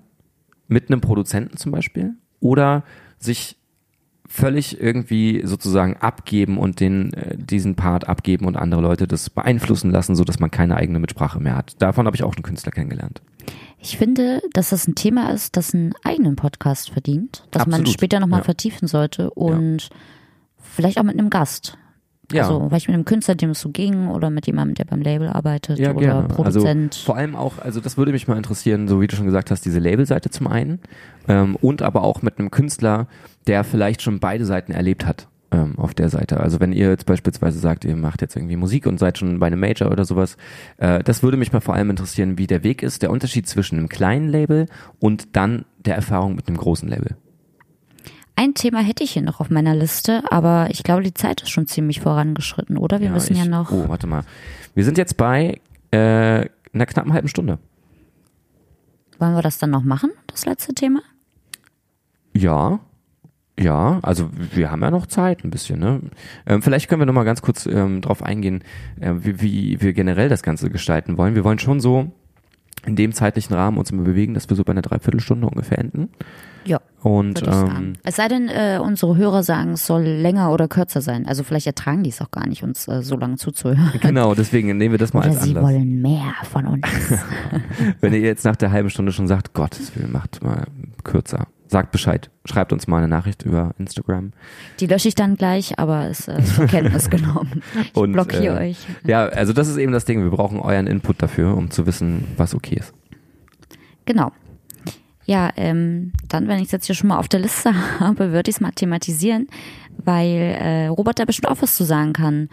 mit einem Produzenten zum Beispiel, oder sich völlig irgendwie sozusagen abgeben und den äh, diesen Part abgeben und andere Leute das beeinflussen lassen, so dass man keine eigene Mitsprache mehr hat. Davon habe ich auch einen Künstler kennengelernt. Ich finde, dass das ein Thema ist, das einen eigenen Podcast verdient, das Absolut. man später nochmal ja. vertiefen sollte und ja. vielleicht auch mit einem Gast. Ja. Also vielleicht mit einem Künstler, dem es so ging, oder mit jemandem, der beim Label arbeitet ja, oder gerne. Also Produzent. Also vor allem auch, also das würde mich mal interessieren, so wie du schon gesagt hast, diese Labelseite zum einen ähm, und aber auch mit einem Künstler, der vielleicht schon beide Seiten erlebt hat ähm, auf der Seite. Also wenn ihr jetzt beispielsweise sagt, ihr macht jetzt irgendwie Musik und seid schon bei einem Major oder sowas, äh, das würde mich mal vor allem interessieren, wie der Weg ist, der Unterschied zwischen einem kleinen Label und dann der Erfahrung mit einem großen Label. Ein Thema hätte ich hier noch auf meiner Liste, aber ich glaube, die Zeit ist schon ziemlich vorangeschritten, oder? Wir ja, müssen ich, ja noch. Oh, warte mal. Wir sind jetzt bei äh, einer knappen halben Stunde. Wollen wir das dann noch machen, das letzte Thema? Ja, ja, also wir haben ja noch Zeit ein bisschen. Ne? Ähm, vielleicht können wir noch mal ganz kurz ähm, drauf eingehen, äh, wie, wie wir generell das Ganze gestalten wollen. Wir wollen schon so in dem zeitlichen Rahmen uns immer bewegen, dass wir so bei einer Dreiviertelstunde ungefähr enden. Ja. Und ähm, es sei denn, äh, unsere Hörer sagen, es soll länger oder kürzer sein. Also vielleicht ertragen die es auch gar nicht, uns äh, so lange zuzuhören. Genau, deswegen nehmen wir das mal oder als sie Anlass. wollen mehr von uns. Wenn ihr jetzt nach der halben Stunde schon sagt, Gottes Willen, macht mal kürzer. Sagt Bescheid. Schreibt uns mal eine Nachricht über Instagram. Die lösche ich dann gleich, aber es ist zur Kenntnis genommen. Ich Und, blockiere äh, euch. Ja, also das ist eben das Ding. Wir brauchen euren Input dafür, um zu wissen, was okay ist. Genau. Ja, ähm, dann, wenn ich es jetzt hier schon mal auf der Liste habe, würde ich es mal thematisieren, weil äh, Robert da bestimmt auch was zu sagen kann.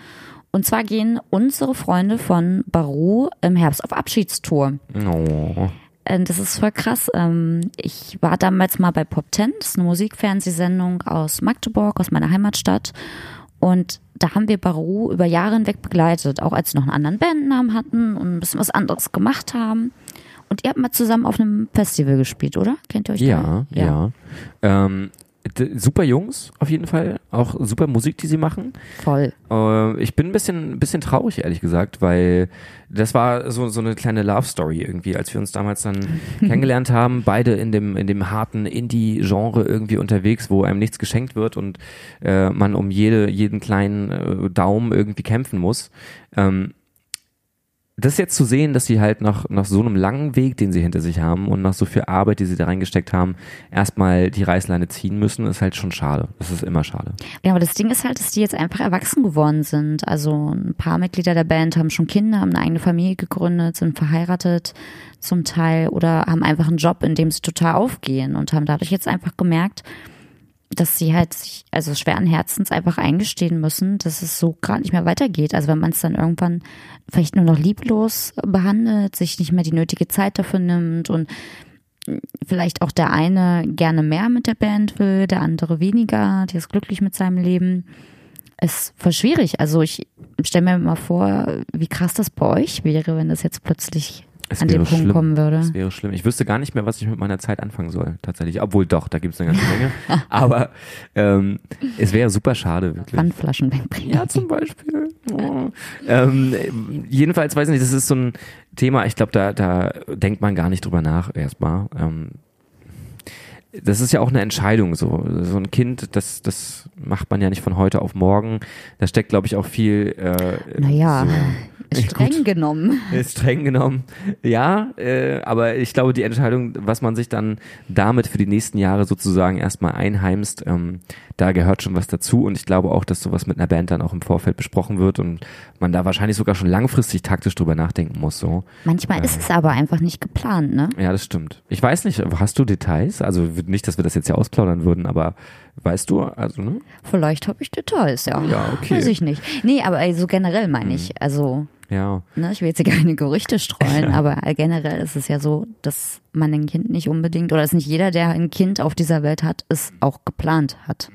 Und zwar gehen unsere Freunde von Baru im Herbst auf Abschiedstour. Oh. Äh, das ist voll krass. Ähm, ich war damals mal bei Pop 10, das ist eine Musikfernsehsendung aus Magdeburg, aus meiner Heimatstadt. Und da haben wir Baru über Jahre hinweg begleitet, auch als sie noch einen anderen Bandnamen hatten und ein bisschen was anderes gemacht haben. Und ihr habt mal zusammen auf einem Festival gespielt, oder? Kennt ihr euch ja, da? Ja, ja. Ähm, super Jungs auf jeden Fall, auch super Musik, die sie machen. Voll. Äh, ich bin ein bisschen, ein bisschen traurig, ehrlich gesagt, weil das war so, so eine kleine Love Story irgendwie, als wir uns damals dann kennengelernt haben, beide in dem, in dem harten Indie-Genre irgendwie unterwegs, wo einem nichts geschenkt wird und äh, man um jede, jeden kleinen äh, Daumen irgendwie kämpfen muss. Ähm, das jetzt zu sehen, dass sie halt nach, nach so einem langen Weg, den sie hinter sich haben und nach so viel Arbeit, die sie da reingesteckt haben, erstmal die Reißleine ziehen müssen, ist halt schon schade. Das ist immer schade. Ja, aber das Ding ist halt, dass die jetzt einfach erwachsen geworden sind. Also ein paar Mitglieder der Band haben schon Kinder, haben eine eigene Familie gegründet, sind verheiratet zum Teil oder haben einfach einen Job, in dem sie total aufgehen und haben dadurch jetzt einfach gemerkt, dass sie halt sich, also schweren Herzens einfach eingestehen müssen, dass es so gerade nicht mehr weitergeht. Also wenn man es dann irgendwann vielleicht nur noch lieblos behandelt, sich nicht mehr die nötige Zeit dafür nimmt und vielleicht auch der eine gerne mehr mit der Band will, der andere weniger, der ist glücklich mit seinem Leben. ist voll schwierig. Also ich stelle mir mal vor, wie krass das bei euch wäre, wenn das jetzt plötzlich Es an den wäre Punkt schlimm. kommen würde. Das wäre schlimm. Ich wüsste gar nicht mehr, was ich mit meiner Zeit anfangen soll, tatsächlich. Obwohl doch, da gibt es eine ganze Menge. Aber ähm, es wäre super schade, wirklich. Pfandflaschen wegbringen. Ja, zum Beispiel. Oh. Ähm, jedenfalls weiß ich nicht, das ist so ein Thema, ich glaube, da, da denkt man gar nicht drüber nach erstmal. Ähm, das ist ja auch eine Entscheidung so. So ein Kind, das, das macht man ja nicht von heute auf morgen. Da steckt, glaube ich, auch viel. Äh, Naja, so, streng Gut. genommen. Streng genommen, ja, äh, aber ich glaube, die Entscheidung, was man sich dann damit für die nächsten Jahre sozusagen erstmal einheimst, ähm, da gehört schon was dazu und ich glaube auch, dass sowas mit einer Band dann auch im Vorfeld besprochen wird und man da wahrscheinlich sogar schon langfristig taktisch drüber nachdenken muss, so. Manchmal ist es aber einfach nicht geplant, ne? Ja, das stimmt. Ich weiß nicht, hast du Details? Also nicht, dass wir das jetzt ja ausplaudern würden, aber weißt du, also, ne? Vielleicht habe ich Details, ja. Ja, okay. Mhm. Weiß ich nicht. Nee, aber so generell meine ich. Also, Ja. ne, ich will jetzt hier keine Gerüchte streuen, aber generell ist es ja so, dass man ein Kind nicht unbedingt, oder dass nicht jeder, der ein Kind auf dieser Welt hat, es auch geplant hat.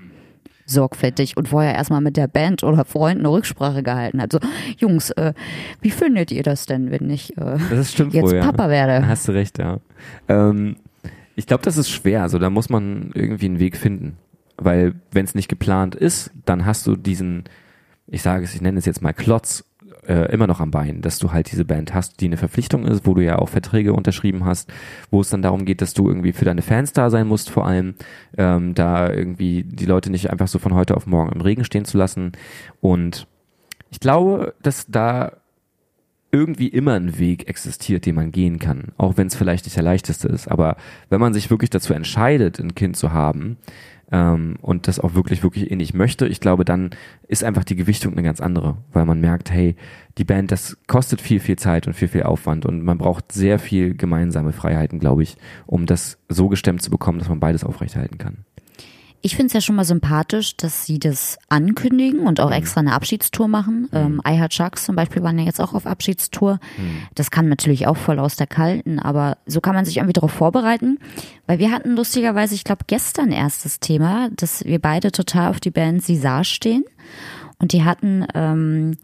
Sorgfältig und vorher erstmal mit der Band oder Freunden eine Rücksprache gehalten hat. So, Jungs, äh, wie findet ihr das denn, wenn ich äh, jetzt wohl, ja. Papa werde? Hast du recht, ja. Ähm, ich glaube, das ist schwer. Also da muss man irgendwie einen Weg finden. Weil wenn es nicht geplant ist, dann hast du diesen, ich sage es, ich nenne es jetzt mal Klotz, äh, immer noch am Bein, dass du halt diese Band hast, die eine Verpflichtung ist, wo du ja auch Verträge unterschrieben hast, wo es dann darum geht, dass du irgendwie für deine Fans da sein musst, vor allem ähm, da irgendwie die Leute nicht einfach so von heute auf morgen im Regen stehen zu lassen. Und ich glaube, dass da irgendwie immer ein Weg existiert, den man gehen kann, auch wenn es vielleicht nicht der leichteste ist. Aber wenn man sich wirklich dazu entscheidet, ein Kind zu haben ähm, und das auch wirklich, wirklich ähnlich möchte, ich glaube, dann ist einfach die Gewichtung eine ganz andere, weil man merkt, hey, die Band, das kostet viel, viel Zeit und viel, viel Aufwand und man braucht sehr viel gemeinsame Freiheiten, glaube ich, um das so gestemmt zu bekommen, dass man beides aufrechterhalten kann. Ich finde es ja schon mal sympathisch, dass sie das ankündigen und Mhm. auch extra eine Abschiedstour machen. Ähm, I Heart Sharks zum Beispiel waren ja jetzt auch auf Abschiedstour. Mhm. Das kann natürlich auch voll aus der Kalten, aber so kann man sich irgendwie darauf vorbereiten. Weil wir hatten lustigerweise, ich glaube, gestern erst das Thema, dass wir beide total auf die Band Sisar stehen. Und die hatten, ähm,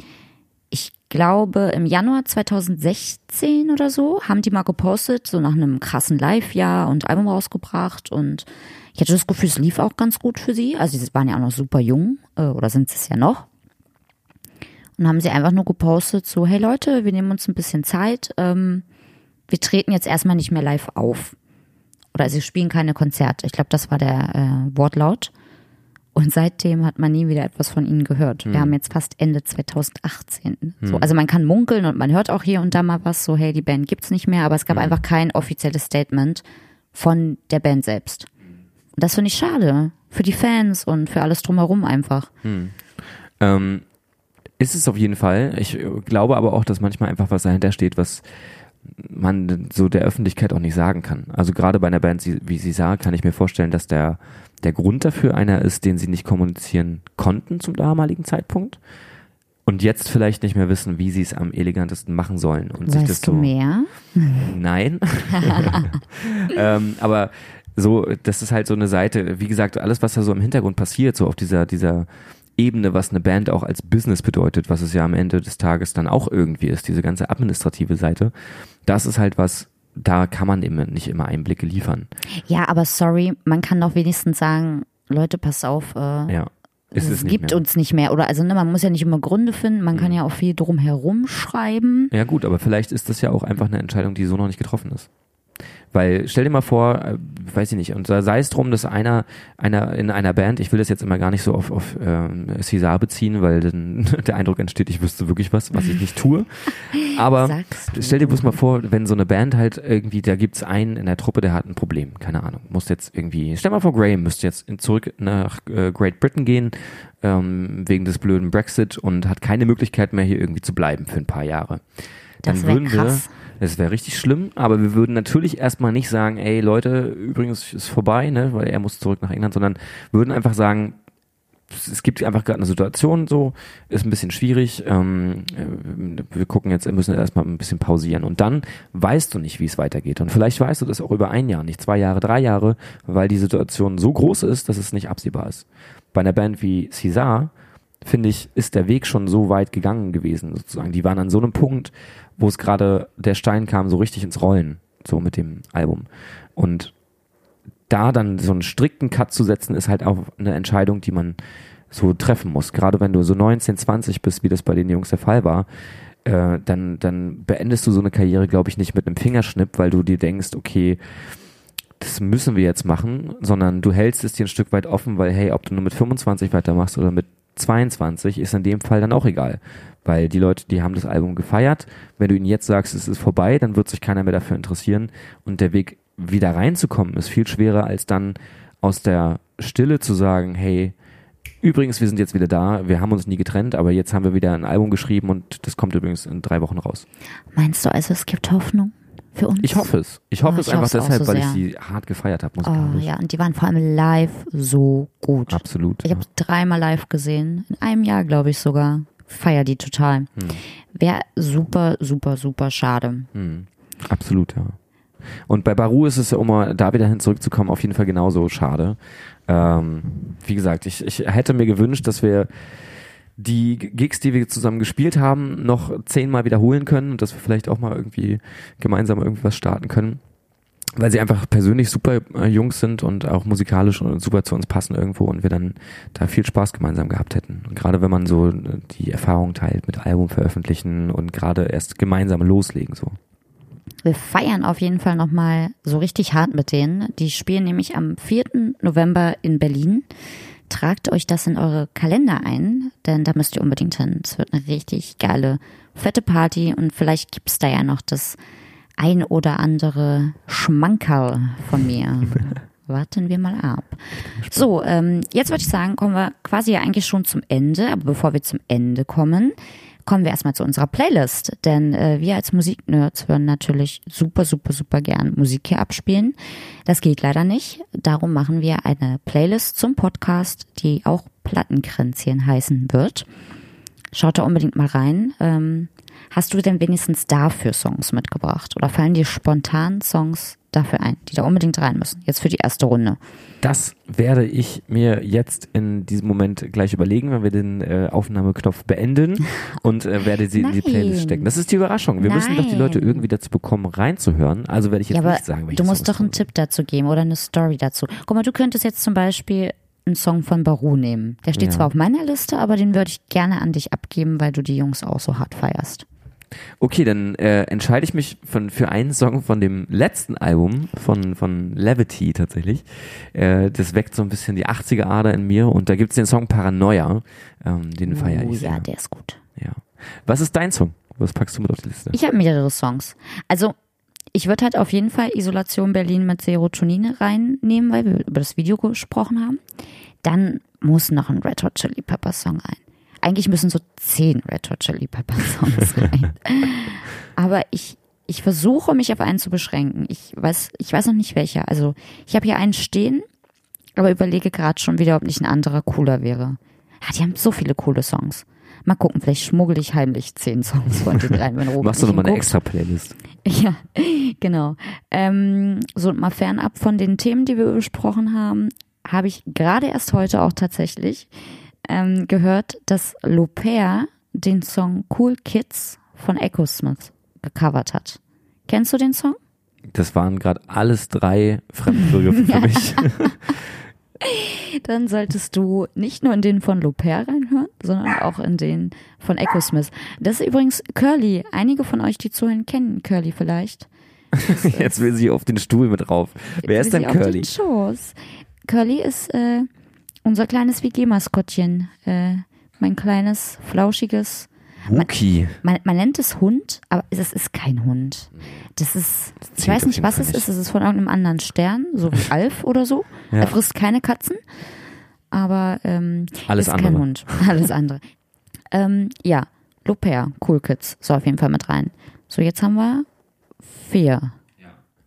glaube, im Januar 2016 oder so, haben die mal gepostet, so nach einem krassen Live-Jahr und Album rausgebracht. Und ich hatte das Gefühl, es lief auch ganz gut für sie. Also sie waren ja auch noch super jung, äh, oder sind es ja noch. Und haben sie einfach nur gepostet, so, hey Leute, wir nehmen uns ein bisschen Zeit. Ähm, wir treten jetzt erstmal nicht mehr live auf. Oder sie spielen keine Konzerte. Ich glaube, das war der äh, Wortlaut. Und seitdem hat man nie wieder etwas von ihnen gehört. Wir haben jetzt fast Ende 2018. So, also man kann munkeln und man hört auch hier und da mal was, so hey, die Band gibt's nicht mehr, aber es gab einfach kein offizielles Statement von der Band selbst. Und das finde ich schade. Für die Fans und für alles drumherum einfach. Ähm, ist es auf jeden Fall. Ich glaube aber auch, dass manchmal einfach was dahinter steht, was man so der Öffentlichkeit auch nicht sagen kann. Also gerade bei einer Band wie sie sah, kann ich mir vorstellen, dass der, der Grund dafür einer ist, den sie nicht kommunizieren konnten zum damaligen Zeitpunkt und jetzt vielleicht nicht mehr wissen, wie sie es am elegantesten machen sollen. Und sich das Weißt du so, mehr? Nein. ähm, aber so, das ist halt so eine Seite, wie gesagt, alles, was da so im Hintergrund passiert, so auf dieser, dieser Ebene, was eine Band auch als Business bedeutet, was es ja am Ende des Tages dann auch irgendwie ist, diese ganze administrative Seite, das ist halt was, da kann man eben nicht immer Einblicke liefern. Ja, aber sorry, man kann doch wenigstens sagen, Leute, pass auf, äh, Ja. Es es gibt mehr. Mhm. uns nicht mehr. Oder also ne, man muss ja nicht immer Gründe finden, man kann ja auch viel drum herum schreiben. Ja gut, aber vielleicht ist das ja auch einfach eine Entscheidung, die so noch nicht getroffen ist. Weil stell dir mal vor, äh, weiß ich nicht, und da sei es drum, dass einer, einer in einer Band, ich will das jetzt immer gar nicht so auf, auf ähm, Cesar beziehen, weil dann der Eindruck entsteht, ich wüsste wirklich was, was ich nicht tue. Aber stell dir bloß mal vor, wenn so eine Band halt irgendwie, da gibt's einen in der Truppe, der hat ein Problem, keine Ahnung, muss jetzt irgendwie, stell mal vor, Graham müsste jetzt zurück nach äh, Great Britain gehen, ähm, wegen des blöden Brexit und hat keine Möglichkeit mehr hier irgendwie zu bleiben für ein paar Jahre. Das Dann wär würden krass. Das wäre richtig schlimm, aber wir würden natürlich erstmal nicht sagen, ey Leute, übrigens ist vorbei, ne, weil er muss zurück nach England, sondern würden einfach sagen, es gibt einfach gerade eine Situation, so ist ein bisschen schwierig. Ähm, äh, wir gucken jetzt, müssen erstmal ein bisschen pausieren und dann weißt du nicht, wie es weitergeht und vielleicht weißt du das auch über ein Jahr, nicht zwei Jahre, drei Jahre, weil die Situation so groß ist, dass es nicht absehbar ist. Bei einer Band wie Cesar finde ich, ist der Weg schon so weit gegangen gewesen, sozusagen. Die waren an so einem Punkt, wo es gerade der Stein kam, so richtig ins Rollen, so mit dem Album. Und da dann so einen strikten Cut zu setzen, ist halt auch eine Entscheidung, die man so treffen muss. Gerade wenn du so 19, 20 bist, wie das bei den Jungs der Fall war, äh, dann, dann beendest du so eine Karriere, glaube ich, nicht mit einem Fingerschnipp, weil du dir denkst, okay, das müssen wir jetzt machen, sondern du hältst es dir ein Stück weit offen, weil hey, ob du nur mit 25 weitermachst oder mit 22, ist in dem Fall dann auch egal. Weil die Leute, die haben das Album gefeiert. Wenn du ihnen jetzt sagst, es ist vorbei, dann wird sich keiner mehr dafür interessieren. Und der Weg wieder reinzukommen ist viel schwerer, als dann aus der Stille zu sagen, hey, übrigens, wir sind jetzt wieder da, wir haben uns nie getrennt, aber jetzt haben wir wieder ein Album geschrieben und das kommt übrigens in drei Wochen raus. Meinst du also, es gibt Hoffnung? Für uns? Ich hoffe es. Ich hoffe Oh, es ich einfach deshalb, so weil ich sie hart gefeiert habe, Oh, ja, und die waren vor allem live so gut. Absolut. Ich habe dreimal live gesehen. In einem Jahr, glaube ich sogar. Feier die total. Hm. Wäre super, super, super schade. Hm. Absolut, ja. Und bei Baru ist es, um mal da wieder hin zurückzukommen, auf jeden Fall genauso schade. Ähm, wie gesagt, ich, ich hätte mir gewünscht, dass wir die Gigs, die wir zusammen gespielt haben, noch zehnmal wiederholen können und dass wir vielleicht auch mal irgendwie gemeinsam irgendwas starten können. Weil sie einfach persönlich super äh, Jungs sind und auch musikalisch und super zu uns passen irgendwo und wir dann da viel Spaß gemeinsam gehabt hätten. Und gerade wenn man so äh, die Erfahrung teilt mit Album veröffentlichen und gerade erst gemeinsam loslegen so. Wir feiern auf jeden Fall nochmal so richtig hart mit denen. Die spielen nämlich am 4. November in Berlin. Tragt euch das in eure Kalender ein, denn da müsst ihr unbedingt hin. Es wird eine richtig geile, fette Party und vielleicht gibt's da ja noch das ein oder andere Schmankerl von mir. Warten wir mal ab. So, ähm, jetzt würde ich sagen, kommen wir quasi ja eigentlich schon zum Ende. Aber bevor wir zum Ende kommen, kommen wir erstmal zu unserer Playlist. Denn äh, wir als Musiknerds hören natürlich super, super, super gern Musik hier abspielen. Das geht leider nicht. Darum machen wir eine Playlist zum Podcast, die auch Plattenkränzchen heißen wird. Schaut da unbedingt mal rein. Ähm, hast du denn wenigstens dafür Songs mitgebracht? Oder fallen dir spontan Songs dafür ein, die da unbedingt rein müssen? Jetzt für die erste Runde. Das werde ich mir jetzt in diesem Moment gleich überlegen, wenn wir den äh, Aufnahmeknopf beenden und äh, werde sie in die Nein. Playlist stecken. Das ist die Überraschung. Wir müssen doch die Leute Nein. irgendwie dazu bekommen, reinzuhören. Also werde ich jetzt Ja, nicht sagen, du musst Songs doch einen. Tipp dazu geben oder eine Story dazu. Guck mal, du könntest jetzt zum Beispiel einen Song von Baru nehmen. Der steht Ja. zwar auf meiner Liste, aber den würde ich gerne an dich abgeben, weil du die Jungs auch so hart feierst. Okay, dann äh, entscheide ich mich von, für einen Song von dem letzten Album von, von Levity tatsächlich. Äh, das weckt so ein bisschen die 80er Ader in mir und da gibt's den Song Paranoia. Ähm, den feiere Oh ich sehr. ja, der ist gut. Ja. Was ist dein Song? Was packst du mit auf die Liste? Ich habe mehrere Songs. Also ich würde halt auf jeden Fall Isolation Berlin mit Serotonine reinnehmen, weil wir über das Video gesprochen haben. Dann muss noch ein Red Hot Chili Pepper Song rein. Eigentlich müssen so zehn Red Hot Chili Pepper Songs rein. Aber ich, ich versuche mich auf einen zu beschränken. Ich weiß, ich weiß noch nicht welcher. Also ich habe hier einen stehen, aber überlege gerade schon wieder, ob nicht ein anderer cooler wäre. Ja, die haben so viele coole Songs. Mal gucken, vielleicht schmuggel ich heimlich zehn Songs von denen rein, wenn Robert Machst du nochmal eine extra Playlist? Ja, genau. Ähm, so mal fernab von den Themen, die wir besprochen haben, habe ich gerade erst heute auch tatsächlich ähm, gehört, dass Lopez den Song Cool Kids von Echo Smith gecovert hat. Kennst du den Song? Das waren gerade alles drei Fremdbegriffe für mich. Dann solltest du nicht nur in den von Lopez reinhören, sondern auch in den von Echo Smith. Das ist übrigens Curly. Einige von euch, die zuhören, kennen Curly vielleicht. Jetzt will sie auf den Stuhl mit drauf. Wer ist denn Curly? Curly ist äh, unser kleines WG-Maskottchen. Äh, mein kleines, flauschiges. Wookie. Man, man nennt es Hund, aber es ist kein Hund. Das ist, ich zählt weiß nicht, was es nicht. ist. Es ist von irgendeinem anderen Stern, so wie Alf oder so. Ja. Er frisst keine Katzen, aber ähm, Alles ist andere. kein Hund. Alles andere. ähm, ja, Lopez, Cool Kids, so auf jeden Fall mit rein. So, jetzt haben wir vier.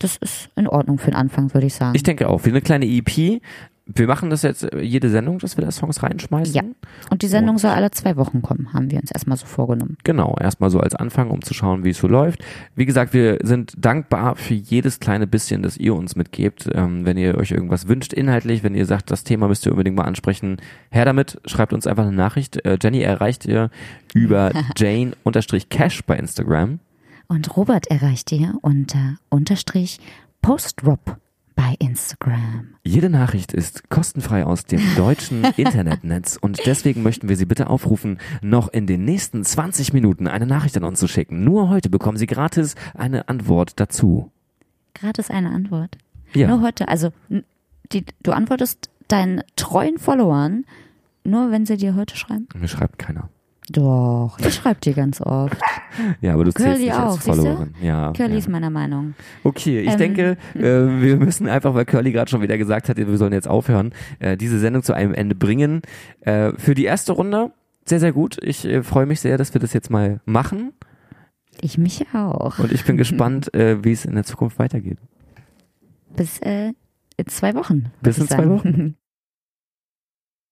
Das ist in Ordnung für den Anfang, würde ich sagen. Ich denke auch. Wie eine kleine EP. Wir machen das jetzt äh, jede Sendung, dass wir da Songs reinschmeißen. Ja. Und die Sendung Und- soll alle zwei Wochen kommen, haben wir uns erstmal so vorgenommen. Genau, erstmal so als Anfang, um zu schauen, wie es so läuft. Wie gesagt, wir sind dankbar für jedes kleine bisschen, das ihr uns mitgebt. Ähm, wenn ihr euch irgendwas wünscht, inhaltlich, wenn ihr sagt, das Thema müsst ihr unbedingt mal ansprechen, her damit, schreibt uns einfach eine Nachricht. Äh, Jenny erreicht ihr über Jane-Cash bei Instagram. Und Robert erreicht ihr unter Unterstrich Postrob bei Instagram. Jede Nachricht ist kostenfrei aus dem deutschen Internetnetz und deswegen möchten wir Sie bitte aufrufen, noch in den nächsten 20 Minuten eine Nachricht an uns zu schicken. Nur heute bekommen Sie gratis eine Antwort dazu. Gratis eine Antwort. Ja. Nur heute, also die, du antwortest deinen treuen Followern nur, wenn sie dir heute schreiben? Mir schreibt keiner. Doch, ich schreibe dir ganz oft. Ja, aber du zählst Curly nicht auch, als? Followerin. Ja, Curly ja. ist meiner Meinung. Okay, ich Ähm. denke, äh, wir müssen einfach, weil Curly gerade schon wieder gesagt hat, wir sollen jetzt aufhören, äh, diese Sendung zu einem Ende bringen. Äh, für die erste Runde sehr, sehr gut. Ich äh, freue mich sehr, dass wir das jetzt mal machen Ich mich auch. und ich bin gespannt, äh, wie es in der Zukunft weitergeht. Bis äh, in zwei Wochen. Bis in zwei sagen. Wochen.